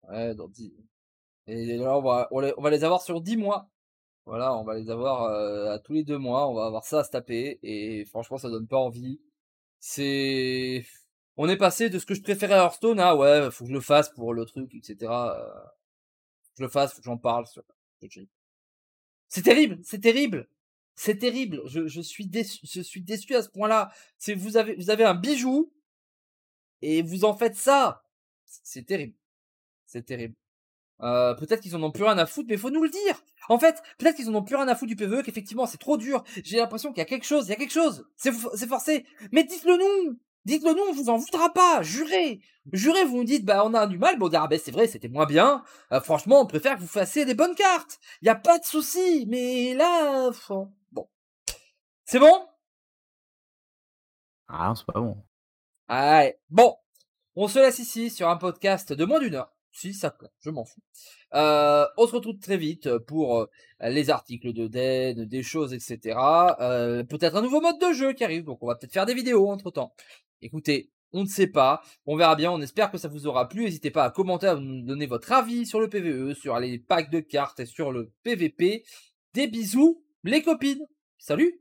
Ouais, dans Et là, on va, on va les avoir sur 10 mois. Voilà, on va les avoir euh, à tous les deux mois. On va avoir ça à se taper. Et franchement, ça donne pas envie. C'est. On est passé de ce que je préférais à Hearthstone à ouais, faut que je le fasse pour le truc, etc. Euh, je le fasse, faut que j'en parle c'est terrible, c'est terrible, c'est terrible. Je, je, suis déçu, je suis déçu à ce point-là. C'est vous avez vous avez un bijou et vous en faites ça. C'est terrible, c'est terrible. Euh, peut-être qu'ils en ont plus rien à foutre, mais faut nous le dire. En fait, peut-être qu'ils en ont plus rien à foutre du PVE, qu'effectivement c'est trop dur. J'ai l'impression qu'il y a quelque chose, il y a quelque chose. C'est forcé. Mais dites-le nous. Dites-le nous, on vous en voudra pas, jurez. Jurez, vous nous dites, bah on a du mal, bon on dira, bah c'est vrai, c'était moins bien. Euh, franchement, on préfère que vous fassiez des bonnes cartes. Y a pas de souci, mais là, bon. C'est bon? Ah, c'est pas bon. Ouais. Bon, on se laisse ici sur un podcast de moins d'une heure. Si ça plaît, je m'en fous. Euh, on se retrouve très vite pour euh, les articles de Den, des choses, etc. Euh, peut-être un nouveau mode de jeu qui arrive, donc on va peut-être faire des vidéos entre temps. Écoutez, on ne sait pas, on verra bien, on espère que ça vous aura plu. N'hésitez pas à commenter, à nous donner votre avis sur le PVE, sur les packs de cartes et sur le PVP. Des bisous, les copines. Salut